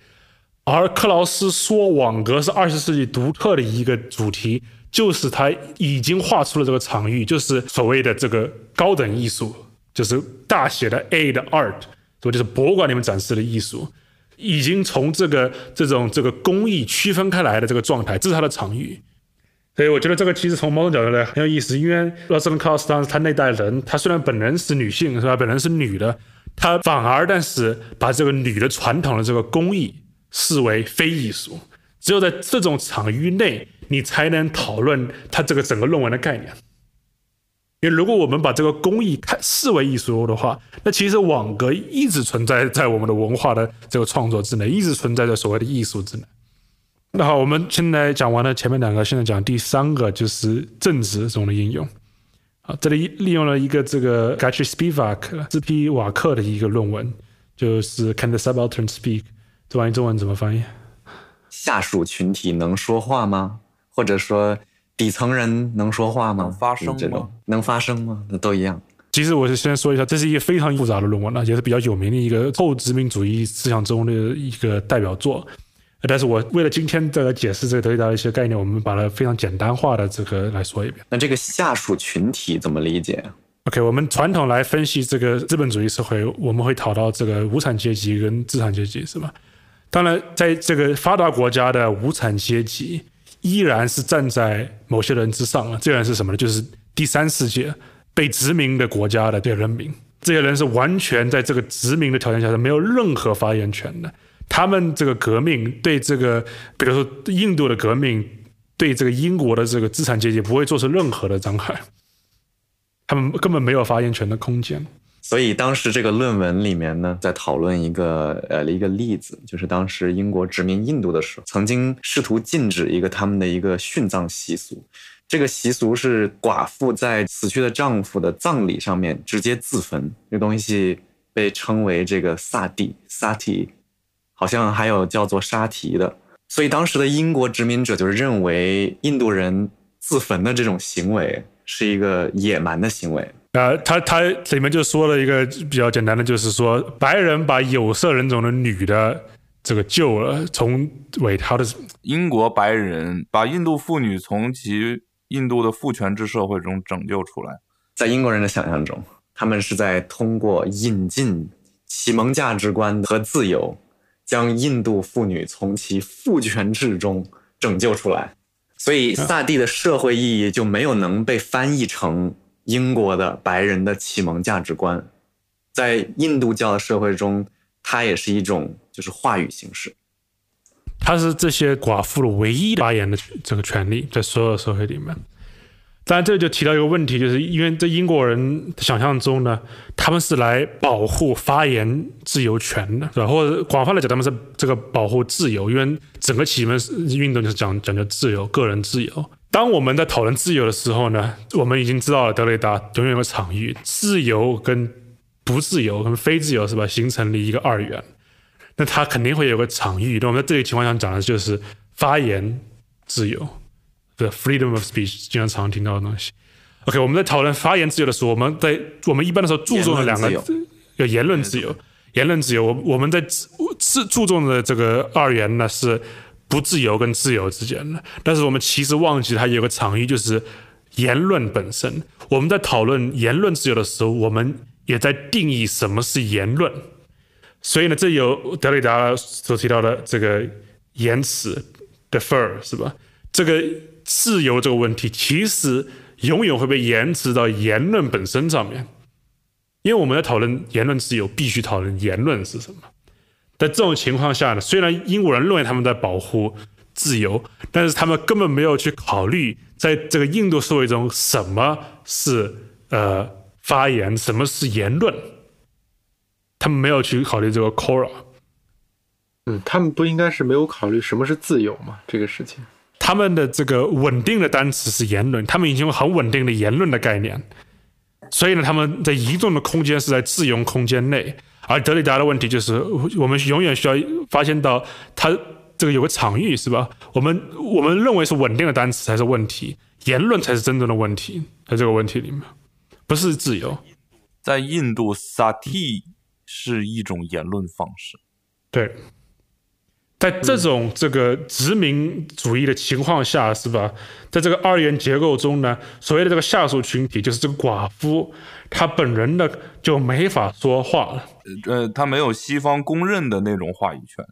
而克劳斯说，网格是二十世纪独特的一个主题。就是他已经画出了这个场域，就是所谓的这个高等艺术，就是大写的 A 的 art，就是博物馆里面展示的艺术，已经从这个这种这个工艺区分开来的这个状态，这是他的场域。所以我觉得这个其实从某种角度来很有意思，因为 Rosalind Carter 当时他那代人，他虽然本人是女性是吧，本人是女的，他反而但是把这个女的传统的这个工艺视为非艺术。只有在这种场域内，你才能讨论它这个整个论文的概念。因为如果我们把这个工艺看视为艺术的话，那其实网格一直存在在我们的文化的这个创作之内，一直存在在所谓的艺术之内。那好，我们现在讲完了前面两个，现在讲第三个，就是政治中的应用。啊，这里利用了一个这个 g a t r y Spivak 斯皮瓦克的一个论文，就是 Can the subaltern speak？这玩意中文怎么翻译？下属群体能说话吗？或者说底层人能说话吗？能发声吗？能发声吗？那都一样。其实我是先说一下，这是一个非常复杂的论文那，也是比较有名的一个后殖民主义思想中的一个代表作。但是我为了今天个解释这个德里达的一些概念，我们把它非常简单化的这个来说一遍。那这个下属群体怎么理解？OK，我们传统来分析这个资本主义社会，我们会讨到这个无产阶级跟资产阶级，是吧？当然，在这个发达国家的无产阶级依然是站在某些人之上啊。这些人是什么呢？就是第三世界被殖民的国家的这些人民。这些人是完全在这个殖民的条件下是没有任何发言权的。他们这个革命对这个，比如说印度的革命，对这个英国的这个资产阶级不会做出任何的伤害。他们根本没有发言权的空间。所以当时这个论文里面呢，在讨论一个呃一个例子，就是当时英国殖民印度的时候，曾经试图禁止一个他们的一个殉葬习俗。这个习俗是寡妇在死去的丈夫的葬礼上面直接自焚，这东西被称为这个萨蒂萨提，好像还有叫做沙提的。所以当时的英国殖民者就是认为印度人自焚的这种行为是一个野蛮的行为。呃，他他里面就说了一个比较简单的，就是说白人把有色人种的女的这个救了，从伟他的英国白人把印度妇女从其印度的父权制社会中拯救出来。在英国人的想象中，他们是在通过引进启蒙价值观和自由，将印度妇女从其父权制中拯救出来。所以萨蒂的社会意义就没有能被翻译成。英国的白人的启蒙价值观，在印度教的社会中，它也是一种就是话语形式。它是这些寡妇的唯一发言的这个权利，在所有社会里面。当然，这就提到一个问题，就是因为在英国人想象中呢，他们是来保护发言自由权的，然后广泛来讲，他们是这个保护自由，因为整个启蒙运动就是讲讲究自由，个人自由。当我们在讨论自由的时候呢，我们已经知道了德雷达永远有个场域，自由跟不自由跟非自由是吧，形成了一个二元。那它肯定会有个场域。那我们在这个情况下讲的就是发言自由，the freedom of speech，经常常听到的东西。OK，我们在讨论发言自由的时候，我们在我们一般的时候注重的两个有言论自由，言论自由。我我们在注注重的这个二元呢是。不自由跟自由之间的，但是我们其实忘记它有个场域，就是言论本身。我们在讨论言论自由的时候，我们也在定义什么是言论。所以呢，这有德里达所提到的这个言辞 defer 是吧？这个自由这个问题，其实永远会被延迟到言论本身上面，因为我们在讨论言论自由，必须讨论言论是什么。在这种情况下呢，虽然英国人认为他们在保护自由，但是他们根本没有去考虑，在这个印度社会中，什么是呃发言，什么是言论，他们没有去考虑这个 c o r a 嗯，他们不应该是没有考虑什么是自由吗？这个事情，他们的这个稳定的单词是言论，他们已经有很稳定的言论的概念，所以呢，他们在移动的空间是在自由空间内。而德里达的问题就是，我们永远需要发现到它这个有个场域，是吧？我们我们认为是稳定的单词才是问题，言论才是真正的问题，在这个问题里面，不是自由。在印度，sati 是一种言论方式，对。在这种这个殖民主义的情况下，是吧？在这个二元结构中呢，所谓的这个下属群体，就是这个寡妇，她本人呢就没法说话了。呃，她没有西方公认的那种话语权，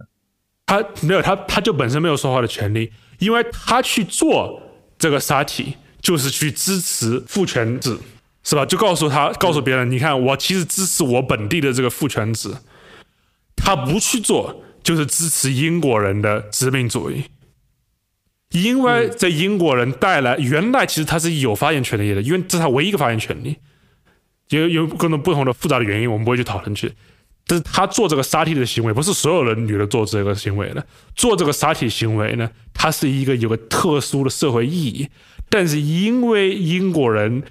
她没有，她她就本身没有说话的权利，因为她去做这个沙体，就是去支持父权制，是吧？就告诉他，告诉别人，你看，我其实支持我本地的这个父权制，他不去做。就是支持英国人的殖民主义，因为这英国人带来原来其实他是有发言权利的，因为这是他唯一一个发言权利，有有各种不同的复杂的原因，我们不会去讨论去。但是他做这个杀体的行为，不是所有的女的做这个行为的，做这个杀体行为呢，它是一个有个特殊的社会意义。但是因为英国人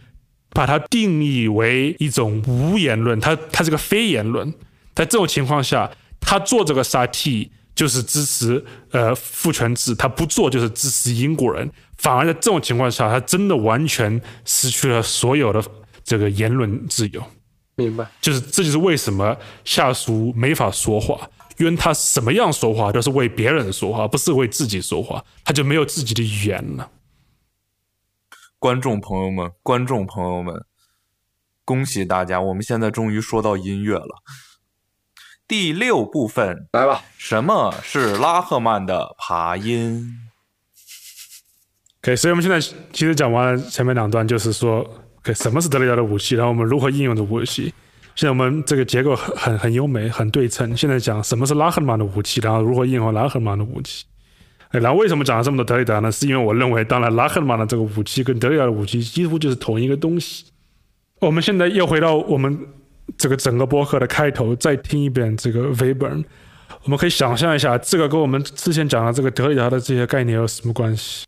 把它定义为一种无言论，它它是个非言论，在这种情况下。他做这个杀 T 就是支持呃父权制，他不做就是支持英国人，反而在这种情况下，他真的完全失去了所有的这个言论自由。明白，就是这就是为什么下属没法说话，因为他什么样说话都是为别人说话，不是为自己说话，他就没有自己的语言了。观众朋友们，观众朋友们，恭喜大家，我们现在终于说到音乐了。第六部分，来吧。什么是拉赫曼的爬音？OK，所以我们现在其实讲完了前面两段，就是说，OK，什么是德里达的武器，然后我们如何应用的武器。现在我们这个结构很很很优美，很对称。现在讲什么是拉赫曼的武器，然后如何应用拉赫曼的武器。然后为什么讲了这么多德里达呢？是因为我认为，当然拉赫曼的这个武器跟德里达的武器几乎就是同一个东西。我们现在又回到我们。这个整个播客的开头，再听一遍这个 Weber，我们可以想象一下，这个跟我们之前讲的这个德里达的这些概念有什么关系？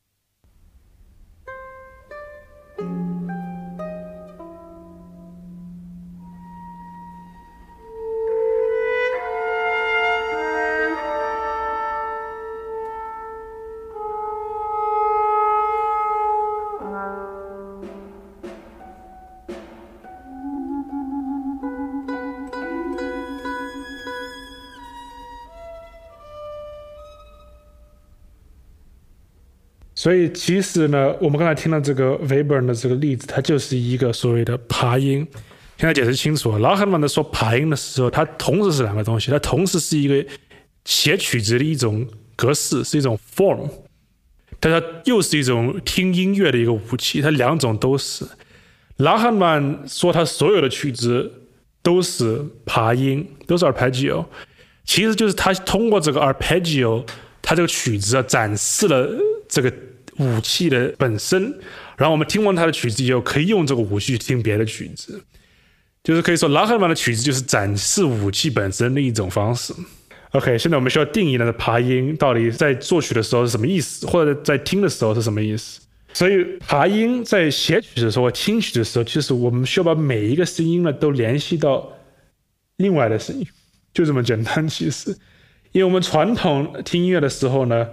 所以其实呢，我们刚才听到这个 Weber 的这个例子，它就是一个所谓的爬音。现在解释清楚了，拉赫曼的说爬音的时候，它同时是两个东西，它同时是一个写曲子的一种格式，是一种 form，但它又是一种听音乐的一个武器，它两种都是。拉赫曼说他所有的曲子都是爬音，都是 arpeggio，其实就是他通过这个 arpeggio，他这个曲子啊展示了这个。武器的本身，然后我们听完他的曲子以后，可以用这个武器去听别的曲子，就是可以说拉赫曼的曲子就是展示武器本身的一种方式。OK，现在我们需要定义那个爬音到底在作曲的时候是什么意思，或者在听的时候是什么意思。所以爬音在写曲的时候、听曲的时候，其实我们需要把每一个声音呢都联系到另外的声音，就这么简单。其实，因为我们传统听音乐的时候呢。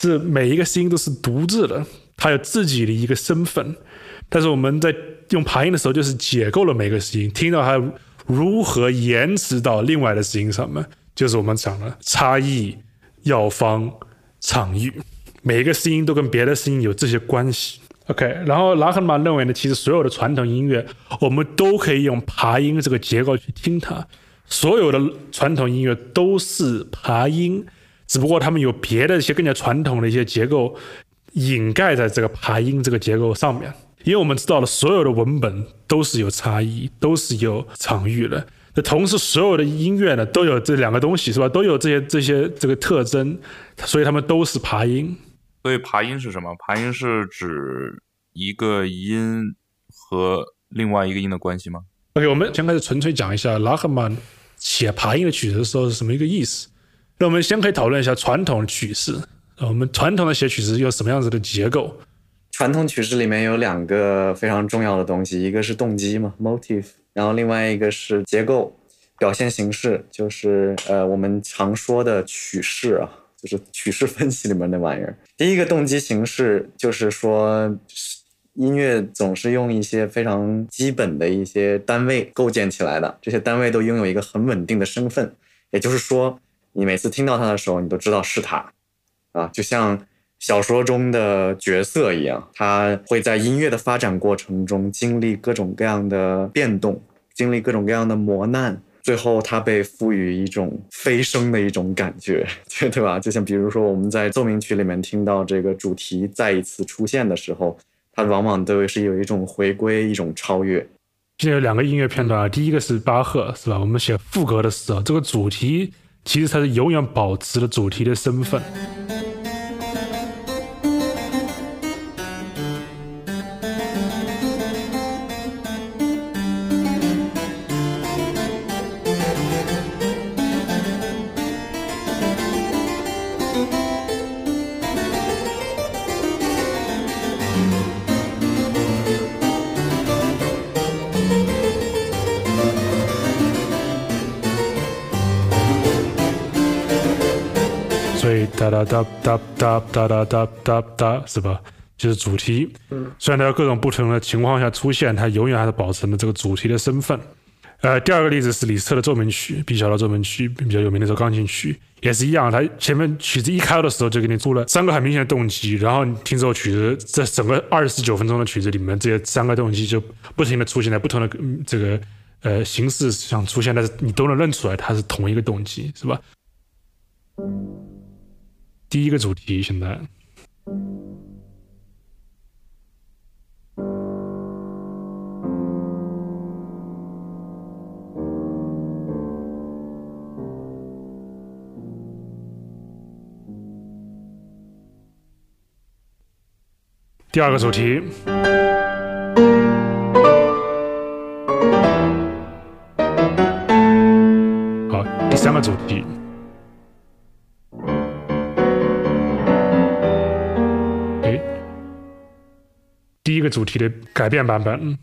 是每一个声音都是独自的，它有自己的一个身份。但是我们在用爬音的时候，就是解构了每个声音，听到它如何延迟到另外的声音上面，就是我们讲的差异、药方、场域，每一个声音都跟别的声音有这些关系。OK，然后拉赫曼认为呢，其实所有的传统音乐，我们都可以用爬音这个结构去听它，所有的传统音乐都是爬音。只不过他们有别的一些更加传统的一些结构掩盖在这个爬音这个结构上面，因为我们知道了所有的文本都是有差异，都是有场域的。那同时所有的音乐呢都有这两个东西是吧？都有这些这些这个特征，所以他们都是爬音。所以爬音是什么？爬音是指一个音和另外一个音的关系吗？OK，我们先开始纯粹讲一下拉赫曼写爬音的曲子的时候是什么一个意思。那我们先可以讨论一下传统曲式。我们传统的写曲式有什么样子的结构？传统曲式里面有两个非常重要的东西，一个是动机嘛 （motif），然后另外一个是结构、表现形式，就是呃我们常说的曲式啊，就是曲式分析里面那玩意儿。第一个动机形式就是说，音乐总是用一些非常基本的一些单位构建起来的，这些单位都拥有一个很稳定的身份，也就是说，你每次听到它的时候，你都知道是它，啊，就像。小说中的角色一样，他会在音乐的发展过程中经历各种各样的变动，经历各种各样的磨难，最后他被赋予一种飞升的一种感觉，[LAUGHS] 对吧？就像比如说我们在奏鸣曲里面听到这个主题再一次出现的时候，它往往都是有一种回归，一种超越。现在有两个音乐片段啊，第一个是巴赫，是吧？我们写副歌的时候，这个主题其实它是永远保持了主题的身份。哒哒哒哒哒哒哒哒是吧？就是主题。嗯，虽然它各种不同的情况下出现，它永远还是保持了这个主题的身份。呃，第二个例子是李斯特的奏鸣曲，B 小的奏鸣曲，比较有名的这首钢琴曲，也是一样。它前面曲子一开的时候就给你做了三个很明显的动机，然后你听这首曲子，在整个二十九分钟的曲子里面，这些三个动机就不停的出现在不同的这个呃形式上出现，但是你都能认出来它是同一个动机，是吧？第一个主题现在，第二个主题，好，第三个主题。主题的改变版本，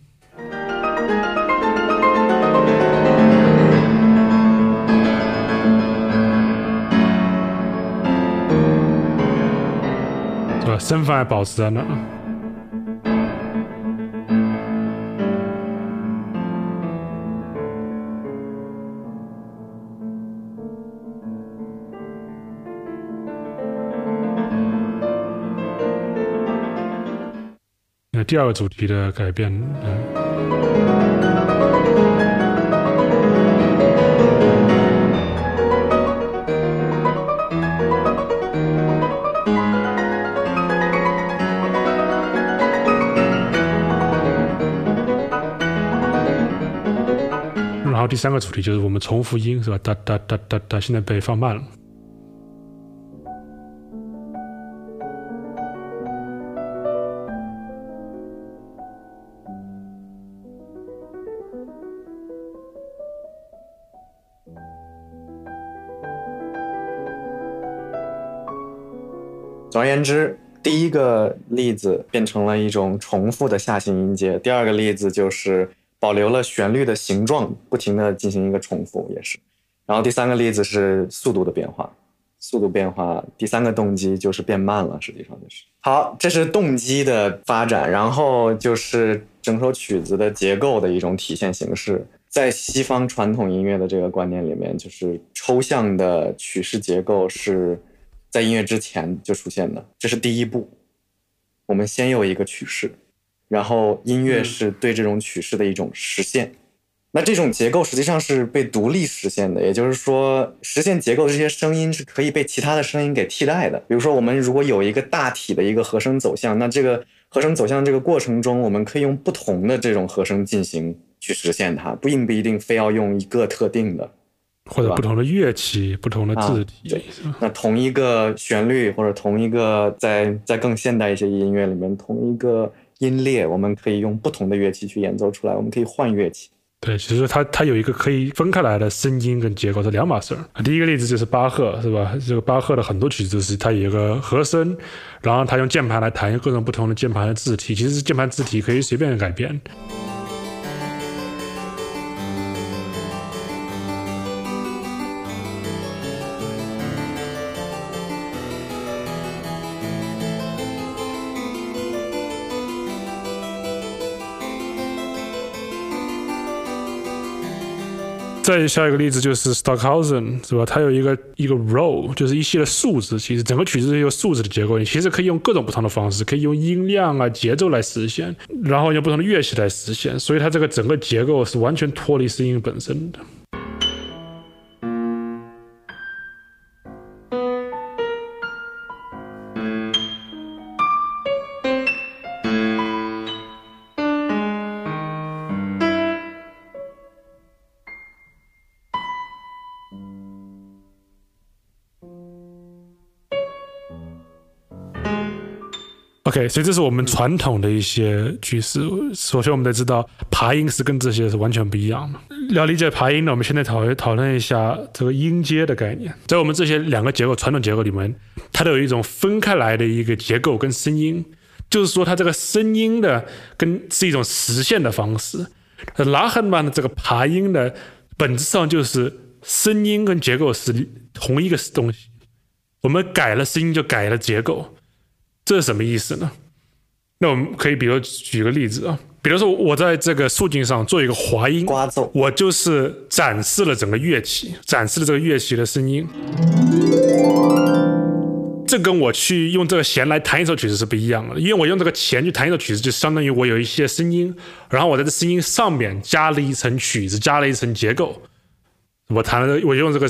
对吧？身份还保持在那。第二个主题的改变，嗯，然后第三个主题就是我们重复音，是吧？哒哒哒哒哒，现在被放慢了。而言之，第一个例子变成了一种重复的下行音阶，第二个例子就是保留了旋律的形状，不停的进行一个重复，也是。然后第三个例子是速度的变化，速度变化，第三个动机就是变慢了，实际上就是。好，这是动机的发展，然后就是整首曲子的结构的一种体现形式。在西方传统音乐的这个观念里面，就是抽象的曲式结构是。在音乐之前就出现的，这是第一步。我们先有一个曲式，然后音乐是对这种曲式的一种实现。那这种结构实际上是被独立实现的，也就是说，实现结构的这些声音是可以被其他的声音给替代的。比如说，我们如果有一个大体的一个和声走向，那这个和声走向这个过程中，我们可以用不同的这种和声进行去实现它，并不一定非要用一个特定的。或者不同的乐器、不同的字体，那同一个旋律或者同一个在在更现代一些音乐里面，同一个音列，我们可以用不同的乐器去演奏出来。我们可以换乐器。对，其实它它有一个可以分开来的声音跟结构是两码事儿。第一个例子就是巴赫，是吧？这个巴赫的很多曲子是它有一个和声，然后他用键盘来弹各种不同的键盘的字体，其实键盘字体可以随便改变。再下一个例子就是 Stockhausen，是吧？它有一个一个 role，就是一系列数字。其实整个曲子是一个数字的结构，你其实可以用各种不同的方式，可以用音量啊、节奏来实现，然后用不同的乐器来实现。所以它这个整个结构是完全脱离声音本身的。OK，所以这是我们传统的一些句式。首先，我们得知道爬音是跟这些是完全不一样的。要理解爬音呢，我们现在讨论讨论一下这个音阶的概念。在我们这些两个结构传统结构里面，它都有一种分开来的一个结构跟声音，就是说它这个声音的跟是一种实现的方式。拉赫曼的这个爬音呢，本质上就是声音跟结构是同一个东西。我们改了声音，就改了结构。这是什么意思呢？那我们可以比如举个例子啊，比如说我在这个竖琴上做一个滑音，我就是展示了整个乐器，展示了这个乐器的声音。这跟我去用这个弦来弹一首曲子是不一样的，因为我用这个弦去弹一首曲子，就相当于我有一些声音，然后我在这声音上面加了一层曲子，加了一层结构。我弹了，我用这个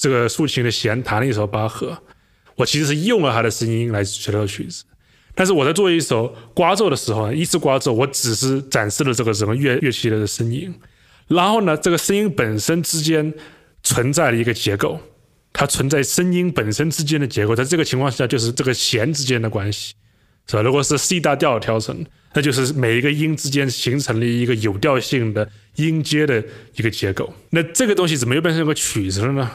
这个竖琴的弦弹了一首巴赫。我其实是用了他的声音来写这个曲子，但是我在做一首刮奏的时候，一次刮奏，我只是展示了这个整个乐乐器的声音，然后呢，这个声音本身之间存在了一个结构，它存在声音本身之间的结构，在这个情况下就是这个弦之间的关系，是吧？如果是 C 大调调成，那就是每一个音之间形成了一个有调性的音阶的一个结构，那这个东西怎么又变成一个曲子了呢？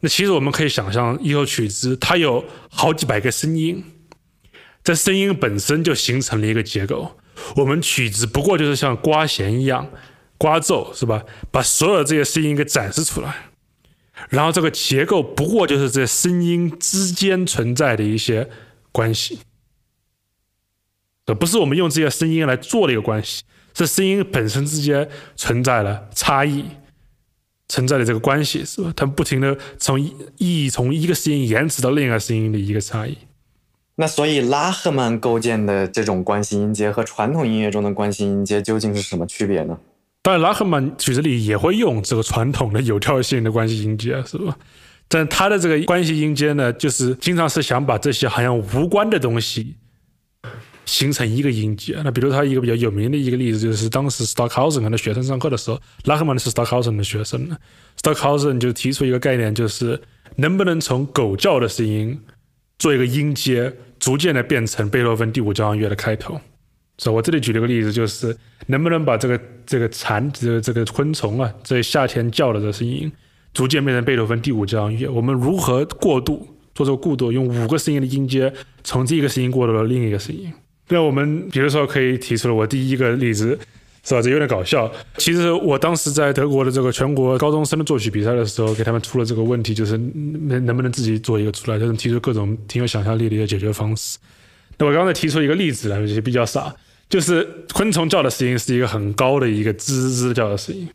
那其实我们可以想象，一首曲子它有好几百个声音，这声音本身就形成了一个结构。我们曲子不过就是像刮弦一样，刮奏是吧？把所有这些声音给展示出来，然后这个结构不过就是这声音之间存在的一些关系，而不是我们用这些声音来做的一个关系，是声音本身之间存在了差异。存在的这个关系是吧？它不停的从意义从一个声音延迟到另一个声音的一个差异。那所以拉赫曼构建的这种关系音阶和传统音乐中的关系音阶究竟是什么区别呢？当然，拉赫曼曲子里也会用这个传统的有调性的关系音阶，是吧？但他的这个关系音阶呢，就是经常是想把这些好像无关的东西。形成一个音阶。那比如他一个比较有名的一个例子，就是当时 Stockhausen 跟他学生上课的时候，拉赫曼是 Stockhausen 的学生呢。Stockhausen 就提出一个概念，就是能不能从狗叫的声音做一个音阶，逐渐的变成贝多芬第五交响乐的开头。所以我这里举了个例子，就是能不能把这个这个蝉，这个这个昆虫啊，在夏天叫的声音，逐渐变成贝多芬第五交响乐。我们如何过渡，做这个过渡，用五个声音的音阶，从这个声音过渡到另一个声音。那我们比如说可以提出了我第一个例子，是吧？这有点搞笑。其实我当时在德国的这个全国高中生的作曲比赛的时候，给他们出了这个问题，就是能能不能自己做一个出来，就是提出各种挺有想象力的一些解决方式。那我刚才提出一个例子来，就是比较傻，就是昆虫叫的声音是一个很高的一个吱吱叫的声音，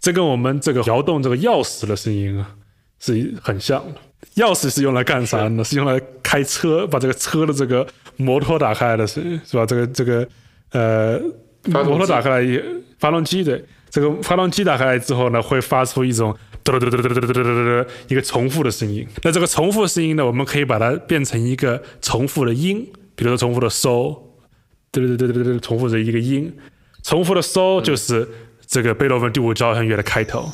这跟我们这个摇动这个钥匙的声音啊是很像的。钥匙是用来干啥呢？是用来开车，把这个车的这个。摩托打开的是是吧？这个这个呃，摩托打开来，发动机的这个发动机打开来之后呢，会发出一种嘟嘟嘟嘟嘟嘟嘟嘟嘟一个重复的声音。那这个重复声音呢，我们可以把它变成一个重复的音，比如说重复的 so，嘟嘟嘟嘟嘟嘟，重复的一个音，重复的 so 就是这个贝多芬第五交响乐的开头。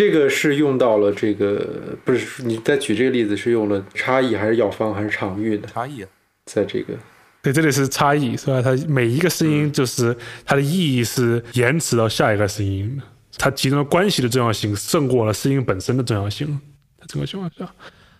这个是用到了这个，不是你在举这个例子是用了差异还是药方还是场域的？差异，在这个对，这里是差异，是吧？它每一个声音就是它的意义是延迟到下一个声音，它其中的关系的重要性胜过了声音本身的重要性。它整个情况下，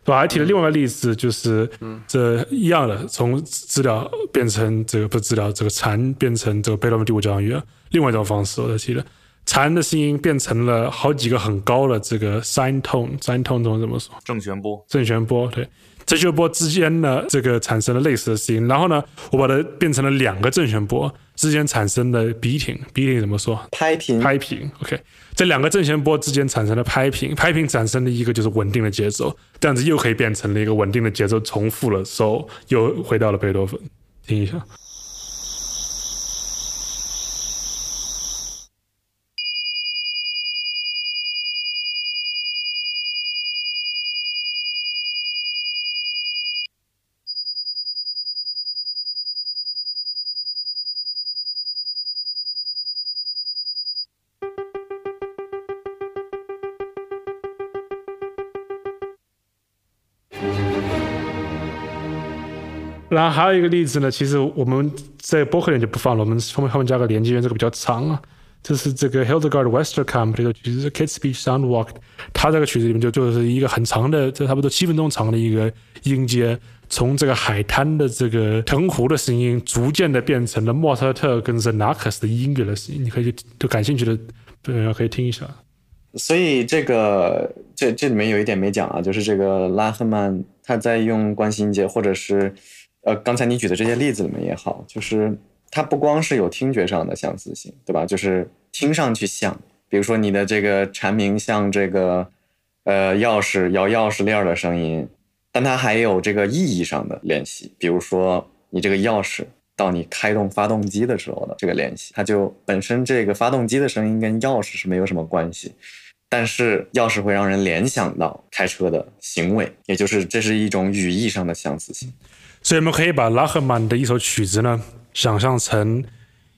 对吧？还提了另外一个例子，就是这一样的，从治疗变成这个不治疗，这个蝉变成这个贝多芬第五交响乐，另外一种方式，我在提了。蝉的声音变成了好几个很高的这个 sine tone，sine tone 中文怎么说？正弦波，正弦波，对，正弦波之间呢，这个产生了类似的声音。然后呢，我把它变成了两个正弦波之间产生的 beating，beating 怎么说？拍频，拍频。OK，这两个正弦波之间产生了拍频，拍频产生的一个就是稳定的节奏，这样子又可以变成了一个稳定的节奏，重复了 so 又回到了贝多芬。听一下。然后还有一个例子呢，其实我们在播客里就不放了，我们后面后面加个连接，因为这个比较长啊。这是这个 Hildegard Westerkamp 这个曲子 Kate Speech Soundwalk，它这个曲子里面就就是一个很长的，这差不多七分钟长的一个音阶，从这个海滩的这个藤壶的声音，逐渐的变成了莫扎特跟 z e n a k s 的音乐的声音。你可以就感兴趣的朋友可以听一下。所以这个这这里面有一点没讲啊，就是这个拉赫曼他在用关系音阶或者是。呃，刚才你举的这些例子里面也好，就是它不光是有听觉上的相似性，对吧？就是听上去像，比如说你的这个蝉鸣像这个呃钥匙摇钥匙链儿的声音，但它还有这个意义上的联系，比如说你这个钥匙到你开动发动机的时候的这个联系，它就本身这个发动机的声音跟钥匙是没有什么关系，但是钥匙会让人联想到开车的行为，也就是这是一种语义上的相似性。所以我们可以把拉赫曼的一首曲子呢，想象成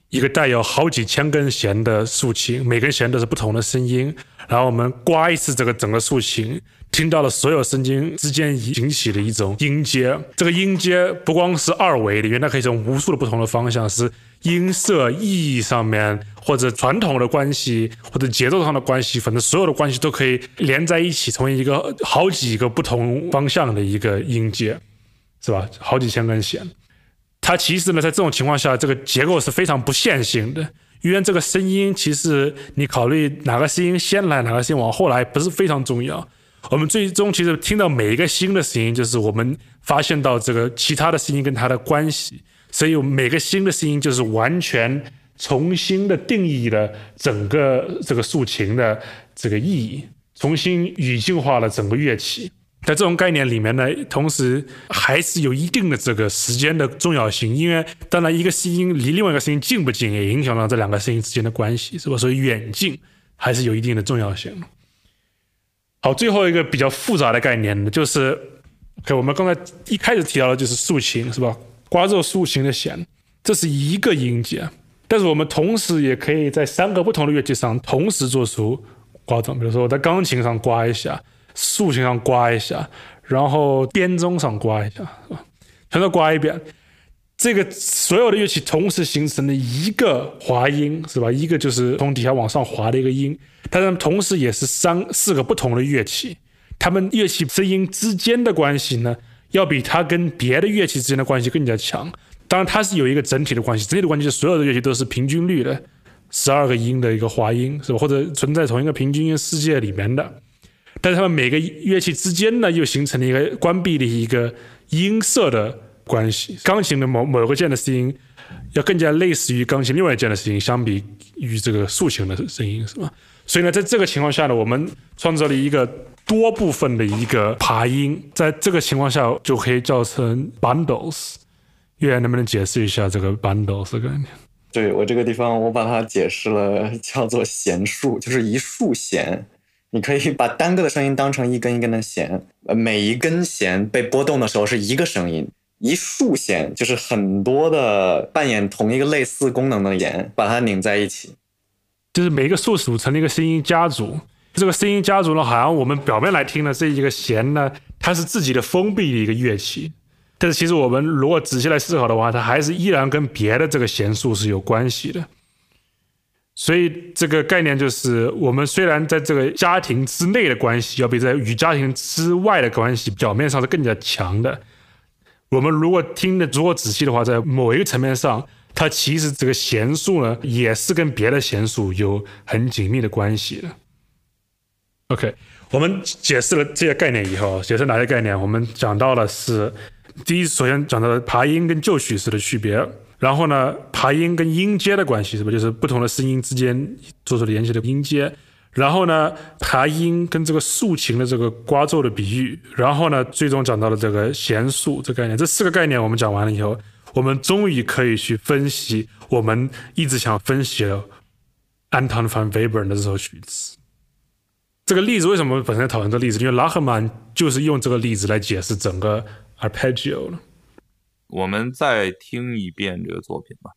一个带有好几千根弦的竖琴，每根弦都是不同的声音。然后我们刮一次这个整个竖琴，听到了所有声音之间引起的一种音阶。这个音阶不光是二维的，原来可以从无数的不同的方向，是音色意义上面，或者传统的关系，或者节奏上的关系，反正所有的关系都可以连在一起，成为一个好几个不同方向的一个音阶。是吧？好几千根弦，它其实呢，在这种情况下，这个结构是非常不线性的。因为这个声音，其实你考虑哪个声音先来，哪个声音往后来，不是非常重要。我们最终其实听到每一个新的声音，就是我们发现到这个其他的声音跟它的关系。所以每个新的声音就是完全重新的定义了整个这个竖琴的这个意义，重新语境化了整个乐器。在这种概念里面呢，同时还是有一定的这个时间的重要性，因为当然一个声音离另外一个声音近不近，也影响到这两个声音之间的关系，是吧？所以远近还是有一定的重要性。好，最后一个比较复杂的概念呢，就是，OK，我们刚才一开始提到的就是竖琴，是吧？刮奏竖琴的弦，这是一个音阶，但是我们同时也可以在三个不同的乐器上同时做出刮奏，比如说我在钢琴上刮一下。竖琴上刮一下，然后编钟上刮一下，全都刮一遍。这个所有的乐器同时形成了一个滑音，是吧？一个就是从底下往上滑的一个音。它们同时也是三四个不同的乐器，它们乐器声音之间的关系呢，要比它跟别的乐器之间的关系更加强。当然，它是有一个整体的关系，整体的关系是所有的乐器都是平均律的十二个音的一个滑音，是吧？或者存在同一个平均音世界里面的。但是它们每个乐器之间呢，又形成了一个关闭的一个音色的关系。钢琴的某某个键的声音，要更加类似于钢琴另外一键的声音，相比于这个竖琴的声音，是吧？所以呢，在这个情况下呢，我们创造了一个多部分的一个爬音，在这个情况下就可以叫成 bundles。月亮能不能解释一下这个 bundles 概念？对我这个地方，我把它解释了，叫做弦数，就是一束弦。你可以 [LAUGHS] 把单个的声音当成一根一根的弦，呃，每一根弦被拨动的时候是一个声音，一束弦就是很多的扮演同一个类似功能的弦，把它拧在一起，就是每一个束组成了一个声音家族，这个声音家族呢，好像我们表面来听呢，这一个弦呢，它是自己的封闭的一个乐器，但是其实我们如果仔细来思考的话，它还是依然跟别的这个弦数是有关系的。所以这个概念就是，我们虽然在这个家庭之内的关系，要比在与家庭之外的关系表面上是更加强的。我们如果听得足够仔细的话，在某一个层面上，它其实这个弦数呢，也是跟别的弦数有很紧密的关系的。OK，我们解释了这些概念以后，解释哪些概念？我们讲到的是，第一，首先讲到了爬音跟旧曲式的区别。然后呢，爬音跟音阶的关系是不就是不同的声音之间做出连接的音阶？然后呢，爬音跟这个竖琴的这个刮奏的比喻。然后呢，最终讲到了这个弦数这概念。这四个概念我们讲完了以后，我们终于可以去分析我们一直想分析的安唐·范·韦伯的这首曲子。这个例子为什么本身讨论这个例子？因为拉赫曼就是用这个例子来解释整个 arpeggio 了。我们再听一遍这个作品吧。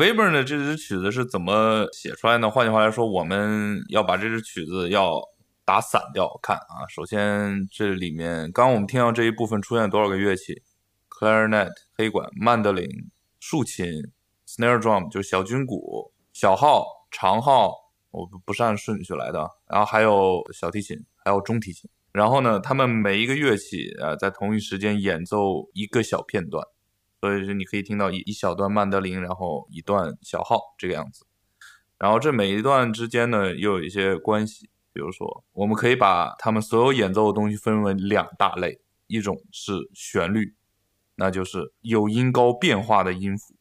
Weber 呢，这支曲子是怎么写出来呢？换句话来说，我们要把这支曲子要打散掉看啊。首先，这里面刚刚我们听到这一部分出现多少个乐器？Clarinet 黑管、曼德林、竖琴、Snare Drum 就是小军鼓、小号、长号，我不是按顺序来的。然后还有小提琴，还有中提琴。然后呢，他们每一个乐器啊，在同一时间演奏一个小片段。所以就你可以听到一一小段曼德林，然后一段小号这个样子，然后这每一段之间呢又有一些关系，比如说我们可以把他们所有演奏的东西分为两大类，一种是旋律，那就是有音高变化的音符，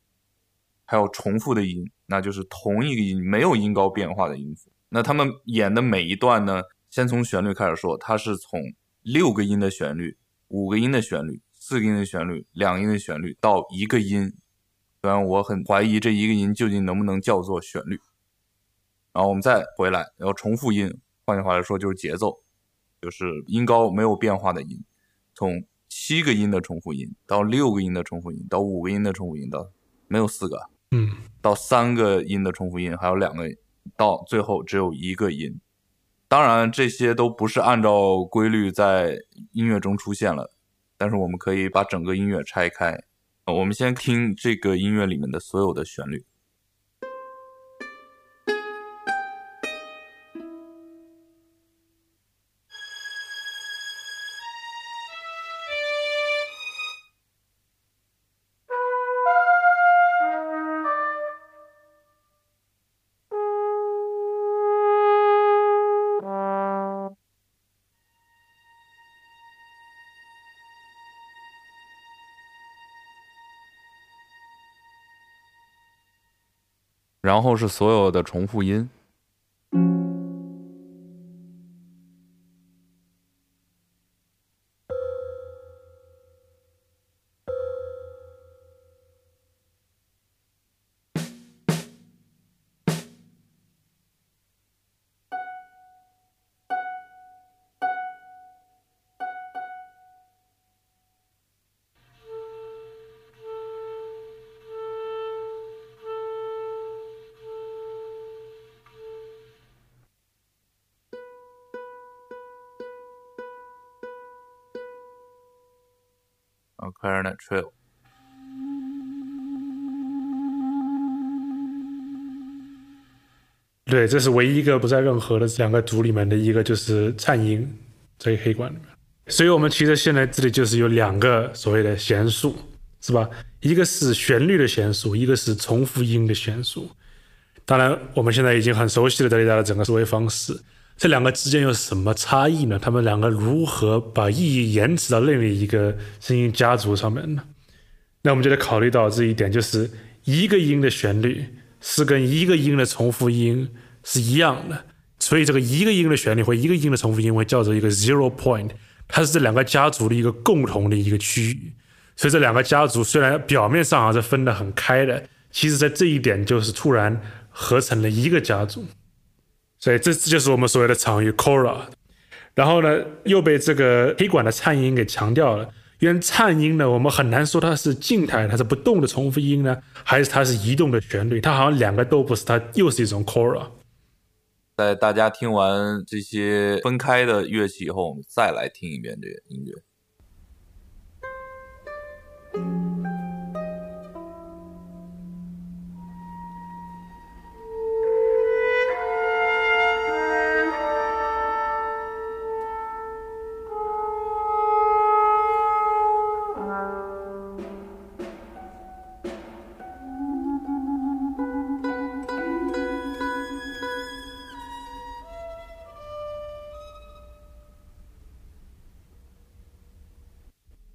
还有重复的音，那就是同一个音没有音高变化的音符。那他们演的每一段呢，先从旋律开始说，它是从六个音的旋律，五个音的旋律。四个音的旋律，两音的旋律到一个音，虽然我很怀疑这一个音究竟能不能叫做旋律。然后我们再回来，然后重复音，换句话来说就是节奏，就是音高没有变化的音，从七个音的重复音到六个音的重复音，到五个音的重复音，到没有四个，嗯，到三个音的重复音，还有两个，到最后只有一个音。当然这些都不是按照规律在音乐中出现了。但是我们可以把整个音乐拆开，我们先听这个音乐里面的所有的旋律。然后是所有的重复音。对，这是唯一一个不在任何的两个组里面的一个，就是颤音在黑管里面。所以，我们其实现在这里就是有两个所谓的弦数，是吧？一个是旋律的弦数，一个是重复音的弦数。当然，我们现在已经很熟悉了德里达的整个思维方式。这两个之间有什么差异呢？他们两个如何把意义延迟到另一个声音家族上面呢？那我们就得考虑到这一点，就是一个音的旋律是跟一个音的重复音是一样的，所以这个一个音的旋律或一个音的重复音会叫做一个 zero point，它是这两个家族的一个共同的一个区域。所以这两个家族虽然表面上还是分得很开的，其实在这一点就是突然合成了一个家族。所以这这就是我们所谓的场域 kora。然后呢，又被这个黑管的颤音给强调了。因为颤音呢，我们很难说它是静态，它是不动的重复音呢，还是它是移动的旋律？它好像两个都不是，它又是一种 Cora。在大家听完这些分开的乐器以后，我们再来听一遍这个音乐。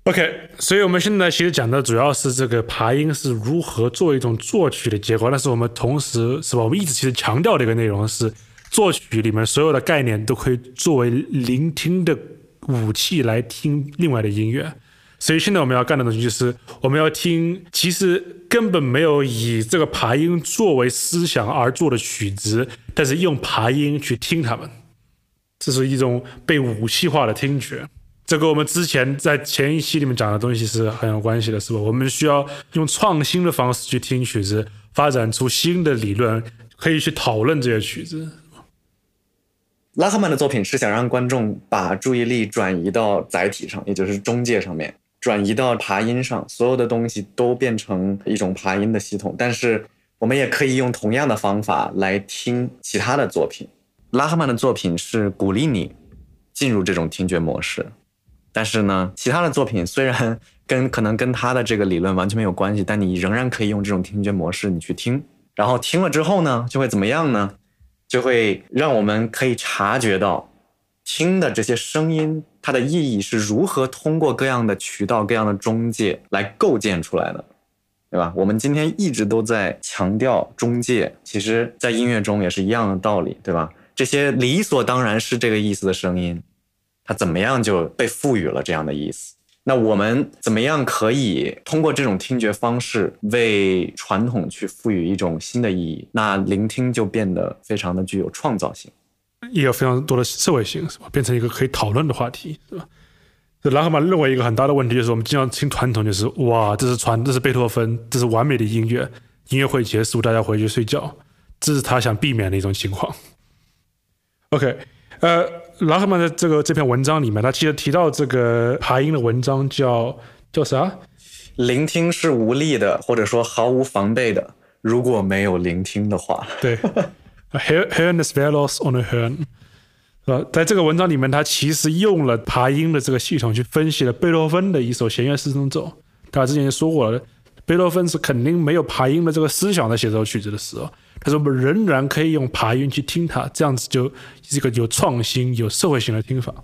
OK，所以我们现在其实讲的主要是这个爬音是如何作为一种作曲的结果，但是我们同时是吧？我们一直其实强调的一个内容是，作曲里面所有的概念都可以作为聆听的武器来听另外的音乐。所以现在我们要干的东西就是，我们要听其实根本没有以这个爬音作为思想而做的曲子，但是用爬音去听它们，这是一种被武器化的听觉。这跟我们之前在前一期里面讲的东西是很有关系的，是吧？我们需要用创新的方式去听曲子，发展出新的理论，可以去讨论这些曲子。拉赫曼的作品是想让观众把注意力转移到载体上，也就是中介上面，转移到爬音上，所有的东西都变成一种爬音的系统。但是我们也可以用同样的方法来听其他的作品。拉赫曼的作品是鼓励你进入这种听觉模式。但是呢，其他的作品虽然跟可能跟他的这个理论完全没有关系，但你仍然可以用这种听觉模式，你去听，然后听了之后呢，就会怎么样呢？就会让我们可以察觉到，听的这些声音它的意义是如何通过各样的渠道、各样的中介来构建出来的，对吧？我们今天一直都在强调中介，其实在音乐中也是一样的道理，对吧？这些理所当然是这个意思的声音。它怎么样就被赋予了这样的意思？那我们怎么样可以通过这种听觉方式为传统去赋予一种新的意义？那聆听就变得非常的具有创造性，也有非常多的社会性，是吧？变成一个可以讨论的话题，是吧？就拉赫曼认为一个很大的问题就是，我们经常听传统就是哇，这是传，这是贝多芬，这是完美的音乐，音乐会结束，大家回去睡觉，这是他想避免的一种情况。OK。呃，拉赫曼的这个这篇文章里面，他其实提到这个爬音的文章叫叫啥？聆听是无力的，或者说毫无防备的。如果没有聆听的话，对，[LAUGHS] Hören ist wertlos ohne Hören。呃，在这个文章里面，他其实用了爬音的这个系统去分析了贝多芬的一首弦乐四重奏。他之前也说过了，贝多芬是肯定没有爬音的这个思想在写这首曲子的时候。他说：“我们仍然可以用爬音去听它，这样子就是一个有创新、有社会性的听法。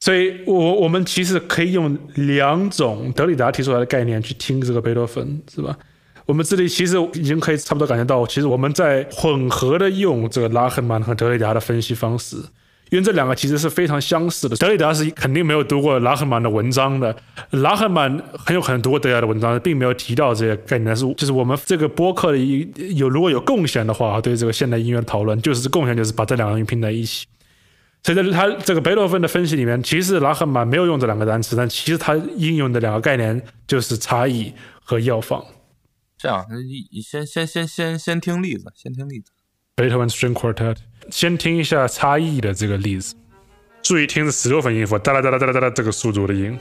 所以，我我们其实可以用两种德里达提出来的概念去听这个贝多芬，是吧？我们这里其实已经可以差不多感觉到，其实我们在混合的用这个拉赫曼和德里达的分析方式。”因为这两个其实是非常相似的。德里达是肯定没有读过拉赫曼的文章的，拉赫曼很有可能读过德里达的文章，并没有提到这些概念。是就是我们这个播客的有如果有贡献的话，对这个现代音乐的讨论，就是贡献就是把这两个音拼在一起。所以在他这个贝多芬的分析里面，其实拉赫曼没有用这两个单词，但其实他应用的两个概念就是差异和药方。这样，你先先先先先听例子，先听例子。贝多芬 String Quartet。先听一下差异的这个例子，注意听是十六分音符，哒啦哒啦哒啦哒啦这个速度的音，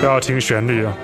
不要听旋律啊。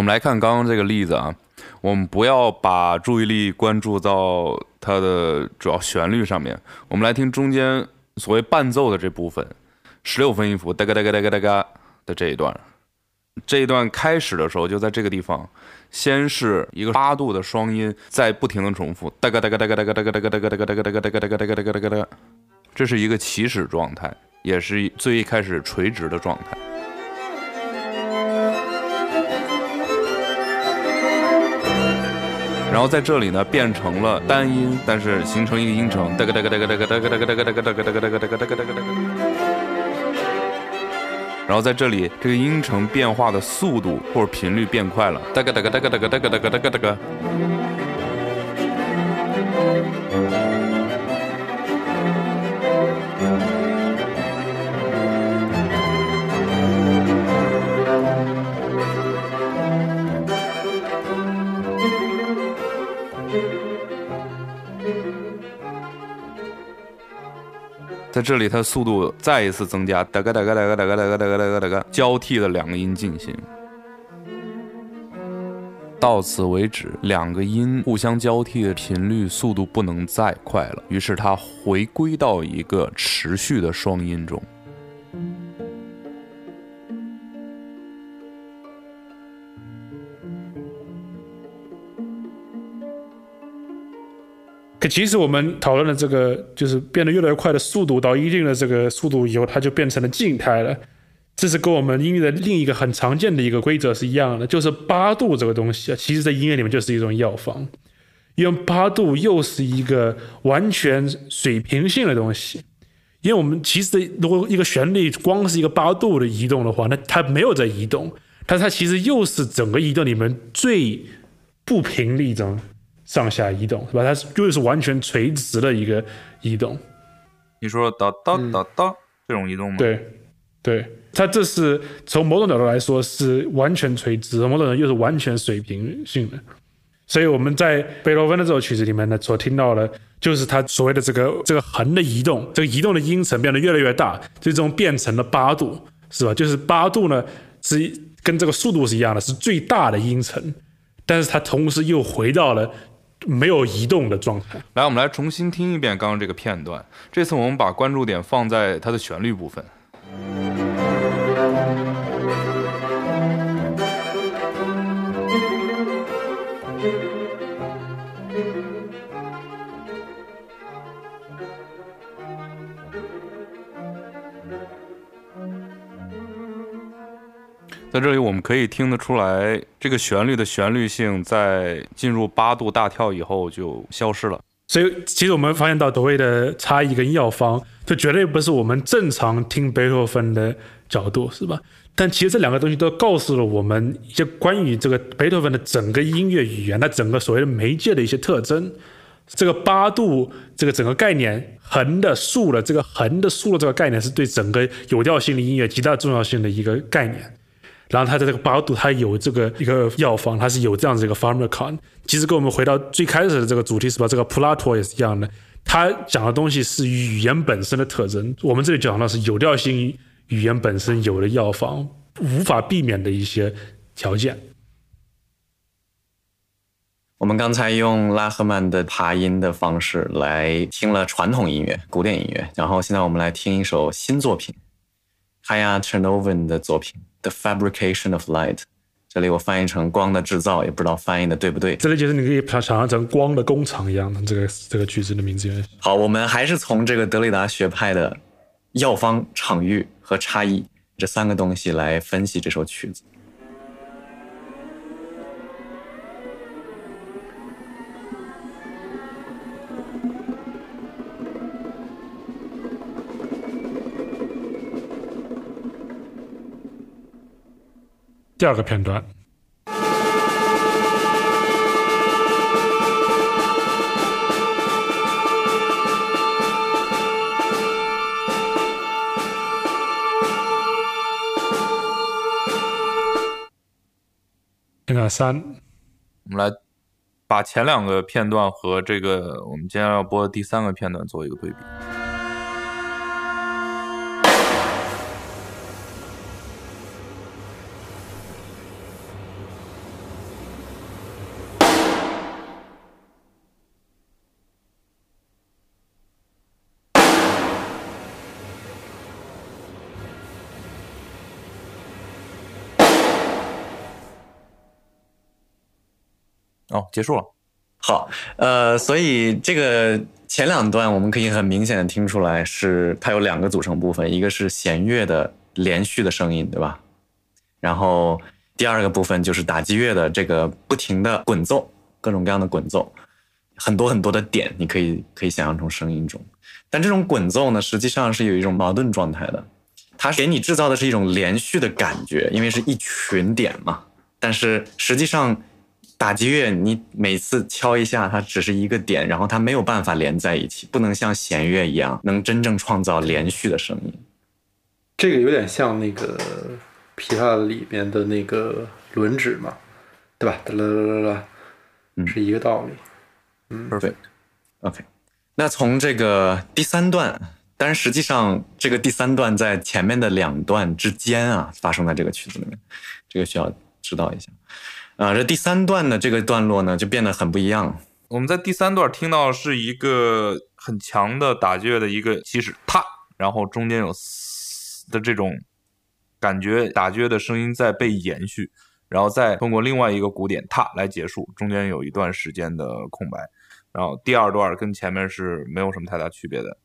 我们来看刚刚这个例子啊，我们不要把注意力关注到它的主要旋律上面，我们来听中间所谓伴奏的这部分，十六分音符哒嘎哒嘎哒嘎哒嘎的这一段。这一段开始的时候就在这个地方，先是一个八度的双音在不停的重复哒嘎哒嘎哒嘎哒嘎哒嘎哒嘎哒嘎哒嘎哒嘎哒嘎哒嘎哒嘎哒嘎哒嘎哒，这是一个起始状态，也是最一开始垂直的状态。然后在这里呢，变成了单音，但是形成一个音程，哒个哒个哒个哒个哒个哒个哒个哒个哒个哒个哒个哒个哒个哒个。然后在这里，这个音程变化的速度或者频率变快了，哒个哒个哒个哒个哒个哒个哒个在这里，它速度再一次增加，哒嘎哒嘎哒嘎哒嘎哒嘎哒嘎哒嘎哒嘎，交替的两个音进行，到此为止，两个音互相交替的频率速度不能再快了，于是它回归到一个持续的双音中。其实我们讨论的这个，就是变得越来越快的速度，到一定的这个速度以后，它就变成了静态了。这是跟我们音乐的另一个很常见的一个规则是一样的，就是八度这个东西啊，其实在音乐里面就是一种药方，因为八度又是一个完全水平性的东西。因为我们其实如果一个旋律光是一个八度的移动的话，那它没有在移动，但它其实又是整个移动里面最不平的一种。上下移动是吧？它是就是完全垂直的一个移动。你说哒哒哒哒这种移动吗？对，对，它这是从某种角度来说是完全垂直，某种又是完全水平性的。所以我们在贝多芬的这首曲子里面呢，所听到的，就是它所谓的这个这个横的移动，这个移动的音程变得越来越大，最终变成了八度，是吧？就是八度呢是跟这个速度是一样的，是最大的音程，但是它同时又回到了。没有移动的状态。来，我们来重新听一遍刚刚这个片段。这次我们把关注点放在它的旋律部分。在这里，我们可以听得出来，这个旋律的旋律性在进入八度大跳以后就消失了。所以，其实我们发现到所谓的差异跟药方，这绝对不是我们正常听贝多芬的角度，是吧？但其实这两个东西都告诉了我们一些关于这个贝多芬的整个音乐语言的整个所谓的媒介的一些特征。这个八度这个整个概念，横的、竖的，这个横的、竖的这个概念，是对整个有调性的音乐极大重要性的一个概念。然后他的这个八度，它有这个一个药方，他是有这样子一个 f a r m a c o n 其实跟我们回到最开始的这个主题是吧？这个普拉托也是一样的，他讲的东西是语言本身的特征。我们这里讲到是有调性语言本身有的药方，无法避免的一些条件。我们刚才用拉赫曼的爬音的方式来听了传统音乐、古典音乐，然后现在我们来听一首新作品，Haya Chernovin 的作品。The fabrication of light，这里我翻译成光的制造，也不知道翻译的对不对。这里就是你可以想想象成光的工厂一样的这个这个句子的名字。好，我们还是从这个德里达学派的药方、场域和差异这三个东西来分析这首曲子。第二个片段，片段三，我们来把前两个片段和这个我们今天要播的第三个片段做一个对比。哦，结束了。好，呃，所以这个前两段我们可以很明显的听出来，是它有两个组成部分，一个是弦乐的连续的声音，对吧？然后第二个部分就是打击乐的这个不停的滚奏，各种各样的滚奏，很多很多的点，你可以可以想象成声音中。但这种滚奏呢，实际上是有一种矛盾状态的，它给你制造的是一种连续的感觉，因为是一群点嘛。但是实际上，打击乐你每次敲一下，它只是一个点，然后它没有办法连在一起，不能像弦乐一样能真正创造连续的声音。这个有点像那个琵琶里面的那个轮指嘛，对吧？哒啦啦啦啦，是一个道理。嗯，perfect。OK，那从这个第三段，但是实际上这个第三段在前面的两段之间啊，发生在这个曲子里面，这个需要知道一下。啊，这第三段的这个段落呢，就变得很不一样。我们在第三段听到是一个很强的打击乐的一个起始，踏，然后中间有嘶的这种感觉，打击乐的声音在被延续，然后再通过另外一个鼓点踏来结束，中间有一段时间的空白。然后第二段跟前面是没有什么太大区别的，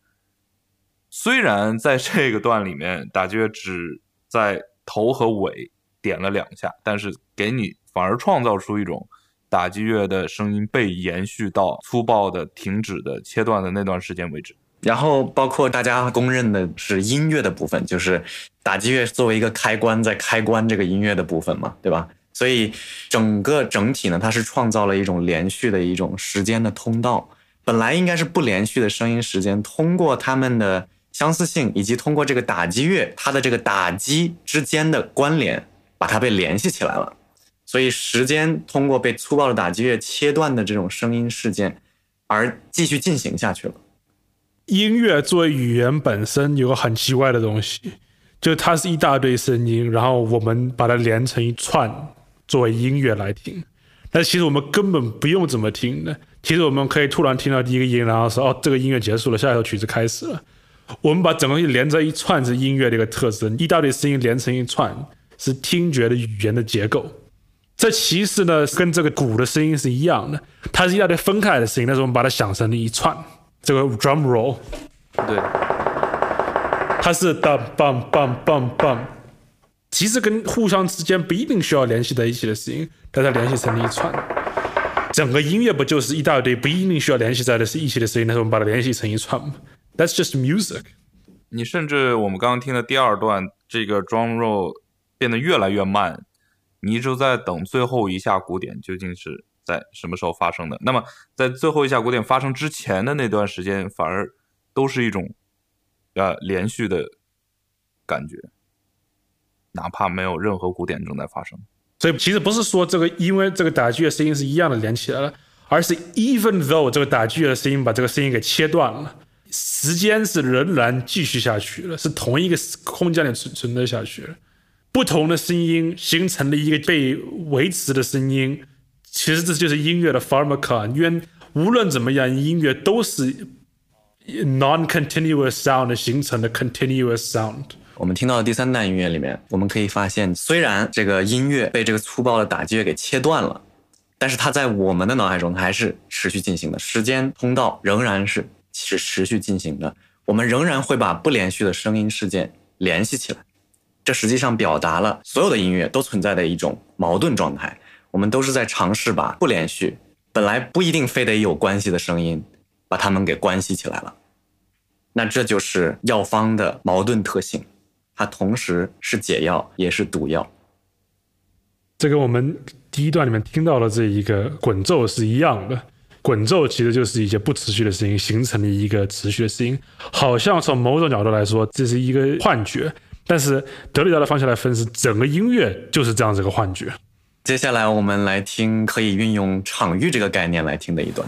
虽然在这个段里面打击乐只在头和尾点了两下，但是给你。反而创造出一种打击乐的声音被延续到粗暴的停止的切断的那段时间为止。然后包括大家公认的是音乐的部分，就是打击乐作为一个开关，在开关这个音乐的部分嘛，对吧？所以整个整体呢，它是创造了一种连续的一种时间的通道。本来应该是不连续的声音时间，通过它们的相似性，以及通过这个打击乐它的这个打击之间的关联，把它被联系起来了。所以时间通过被粗暴的打击乐切断的这种声音事件，而继续进行下去了。音乐作为语言本身有个很奇怪的东西，就它是一大堆声音，然后我们把它连成一串作为音乐来听。但其实我们根本不用怎么听的。其实我们可以突然听到第一个音，然后说：“哦，这个音乐结束了，下一首曲子开始了。”我们把整个连在一串是音乐的一个特征，一大堆声音连成一串是听觉的语言的结构。这其实呢，跟这个鼓的声音是一样的，它是一大堆分开的声音，但是我们把它想成了一串，这个 drum roll，对，它是 bum bum bum bum bum，其实跟互相之间不一定需要联系在一起的声音，但它联系成了一串，整个音乐不就是一大堆不一定需要联系在的是一起的声音，但是我们把它联系成一串吗？That's just music。你甚至我们刚刚听的第二段，这个 drum roll 变得越来越慢。你一直在等最后一下鼓点究竟是在什么时候发生的？那么在最后一下鼓点发生之前的那段时间，反而都是一种呃连续的感觉，哪怕没有任何鼓点正在发生。所以其实不是说这个因为这个打击乐声音是一样的连起来了，而是 even though 这个打击乐的声音把这个声音给切断了，时间是仍然继续下去了，是同一个空间里存存在下去了。不同的声音形成了一个被维持的声音，其实这就是音乐的 p h a r m a c a 因为无论怎么样，音乐都是 non-continuous sound 形成的 continuous sound。我们听到的第三代音乐里面，我们可以发现，虽然这个音乐被这个粗暴的打击乐给切断了，但是它在我们的脑海中还是持续进行的，时间通道仍然是是持续进行的，我们仍然会把不连续的声音事件联系起来。这实际上表达了所有的音乐都存在的一种矛盾状态。我们都是在尝试把不连续、本来不一定非得有关系的声音，把它们给关系起来了。那这就是药方的矛盾特性，它同时是解药也是毒药。这跟我们第一段里面听到的这一个滚奏是一样的。滚奏其实就是一些不持续的声音形成了一个持续的声音，好像从某种角度来说，这是一个幻觉。但是德里达的方向来分析，整个音乐就是这样子一个幻觉。接下来我们来听可以运用场域这个概念来听的一段。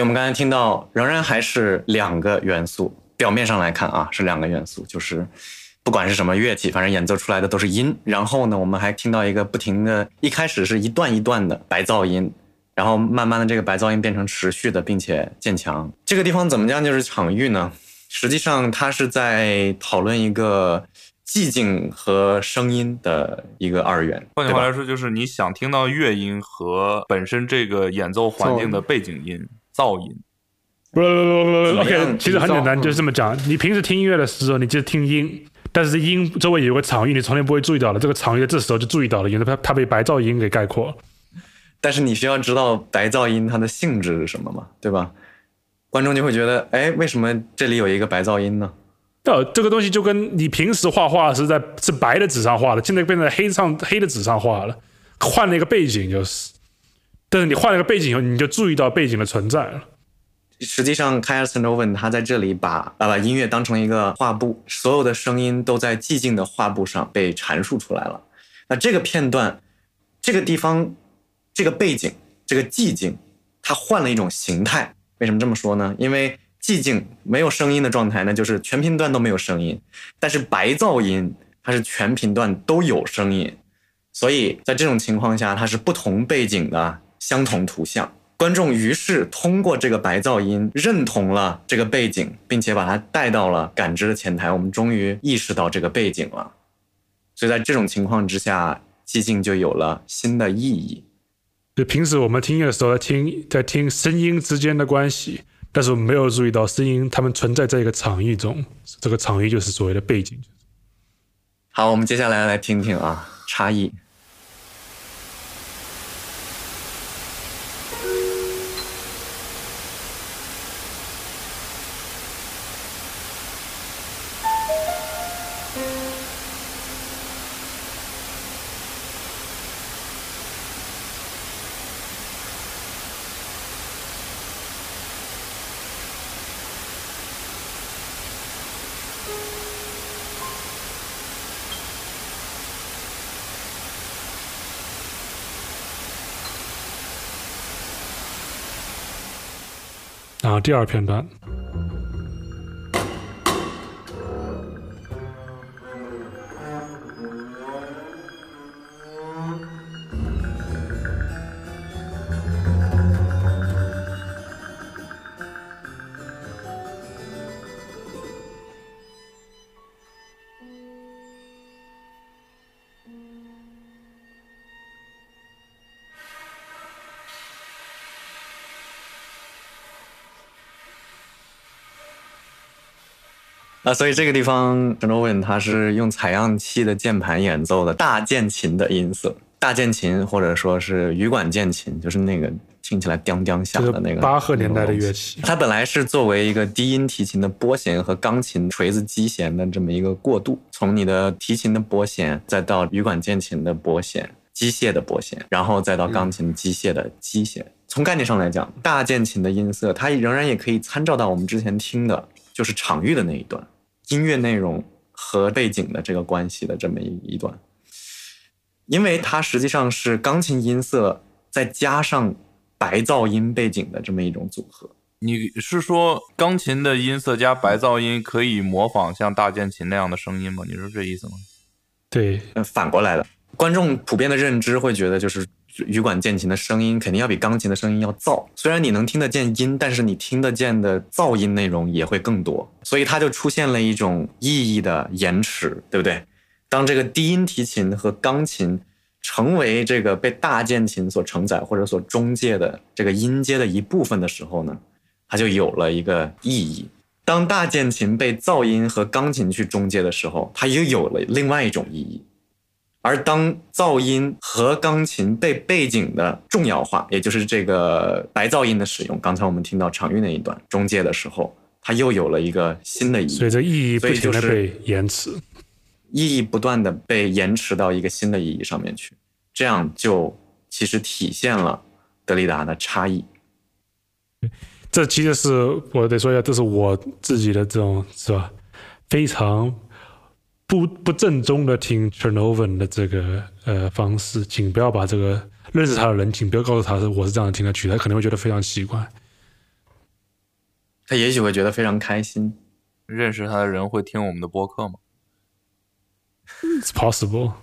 所以我们刚才听到仍然还是两个元素，表面上来看啊是两个元素，就是不管是什么乐器，反正演奏出来的都是音。然后呢，我们还听到一个不停的，一开始是一段一段的白噪音，然后慢慢的这个白噪音变成持续的，并且渐强。这个地方怎么讲？就是场域呢？实际上它是在讨论一个。寂静和声音的一个二元，换句话来说，就是你想听到乐音和本身这个演奏环境的背景音噪音。不不不不，OK，其实很简单，就是这么讲。你平时听音乐的时候，你就听音，但是音周围有个场域，你从来不会注意到的。这个场域在这时候就注意到了，因为它它被白噪音给概括。但是你需要知道白噪音它的性质是什么嘛，对吧？观众就会觉得，哎，为什么这里有一个白噪音呢？呃，这个东西就跟你平时画画是在是白的纸上画的，现在变成黑上黑的纸上画了，换了一个背景就是。但是你换了个背景以后，你就注意到背景的存在了。实际上 k a r s o n o v e n 他在这里把啊把音乐当成一个画布，所有的声音都在寂静的画布上被阐述出来了。那这个片段，这个地方，这个背景，这个寂静，它换了一种形态。为什么这么说呢？因为寂静没有声音的状态，那就是全频段都没有声音。但是白噪音它是全频段都有声音，所以在这种情况下，它是不同背景的相同图像。观众于是通过这个白噪音认同了这个背景，并且把它带到了感知的前台。我们终于意识到这个背景了。所以在这种情况之下，寂静就有了新的意义。就平时我们听音乐的时候，听在听声音之间的关系。但是我们没有注意到声音，它们存在在一个场域中，这个场域就是所谓的背景。好，我们接下来来听听啊，差异。第二片段。啊，所以这个地方 j o n o w i n 他是用采样器的键盘演奏的大键琴的音色，大键琴或者说是羽管键琴，就是那个听起来叮叮响的那个巴赫年代的乐器。它本来是作为一个低音提琴的拨弦和钢琴锤子击弦的这么一个过渡，从你的提琴的拨弦，再到羽管键琴的拨弦，机械的拨弦，然后再到钢琴机械的击弦。从概念上来讲，大键琴的音色，它仍然也可以参照到我们之前听的。就是场域的那一段，音乐内容和背景的这个关系的这么一一段，因为它实际上是钢琴音色再加上白噪音背景的这么一种组合。你是说钢琴的音色加白噪音可以模仿像大键琴那样的声音吗？你说这意思吗？对，反过来的，观众普遍的认知会觉得就是。羽管键琴的声音肯定要比钢琴的声音要噪，虽然你能听得见音，但是你听得见的噪音内容也会更多，所以它就出现了一种意义的延迟，对不对？当这个低音提琴和钢琴成为这个被大键琴所承载或者所中介的这个音阶的一部分的时候呢，它就有了一个意义。当大键琴被噪音和钢琴去中介的时候，它又有了另外一种意义。而当噪音和钢琴被背景的重要化，也就是这个白噪音的使用，刚才我们听到场域那一段中介的时候，它又有了一个新的意义。所以这意义不停的被延迟，意义不断的被延迟到一个新的意义上面去，这样就其实体现了德里达的差异。这其实是我得说一下，这是我自己的这种是吧？非常。不不正宗的听 Chernovan 的这个呃方式，请不要把这个认识他的人，请不要告诉他是我是这样听的曲，他可能会觉得非常奇怪。他也许会觉得非常开心。认识他的人会听我们的播客吗？It's possible。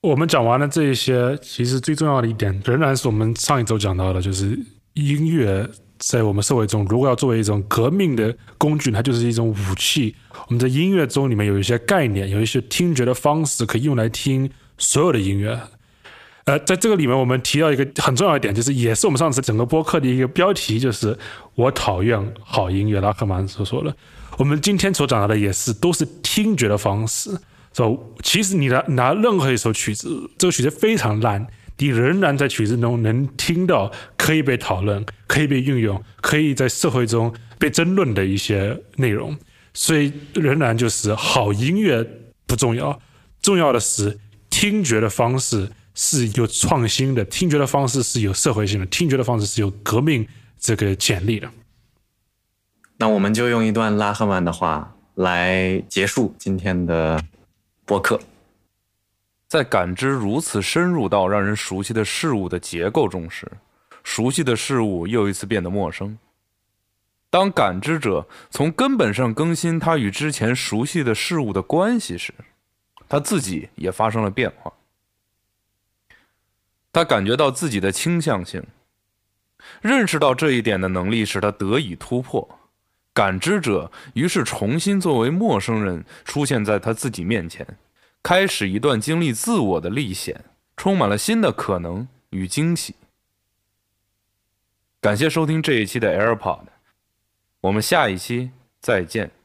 我们讲完了这一些，其实最重要的一点，仍然是我们上一周讲到的，就是音乐在我们社会中，如果要作为一种革命的工具，它就是一种武器。我们在音乐中里面有一些概念，有一些听觉的方式，可以用来听所有的音乐。呃，在这个里面，我们提到一个很重要一点，就是也是我们上次整个播客的一个标题，就是我讨厌好音乐。拉赫曼所说的，我们今天所讲到的也是都是听觉的方式。so, 其实你拿拿任何一首曲子，这个曲子非常烂，你仍然在曲子中能听到可以被讨论、可以被运用、可以在社会中被争论的一些内容。所以，仍然就是好音乐不重要，重要的是听觉的方式。是有创新的听觉的方式，是有社会性的听觉的方式，是有革命这个潜力的。那我们就用一段拉赫曼的话来结束今天的播客。在感知如此深入到让人熟悉的事物的结构中时，熟悉的事物又一次变得陌生。当感知者从根本上更新他与之前熟悉的事物的关系时，他自己也发生了变化。他感觉到自己的倾向性，认识到这一点的能力使他得以突破。感知者于是重新作为陌生人出现在他自己面前，开始一段经历自我的历险，充满了新的可能与惊喜。感谢收听这一期的 AirPod，我们下一期再见。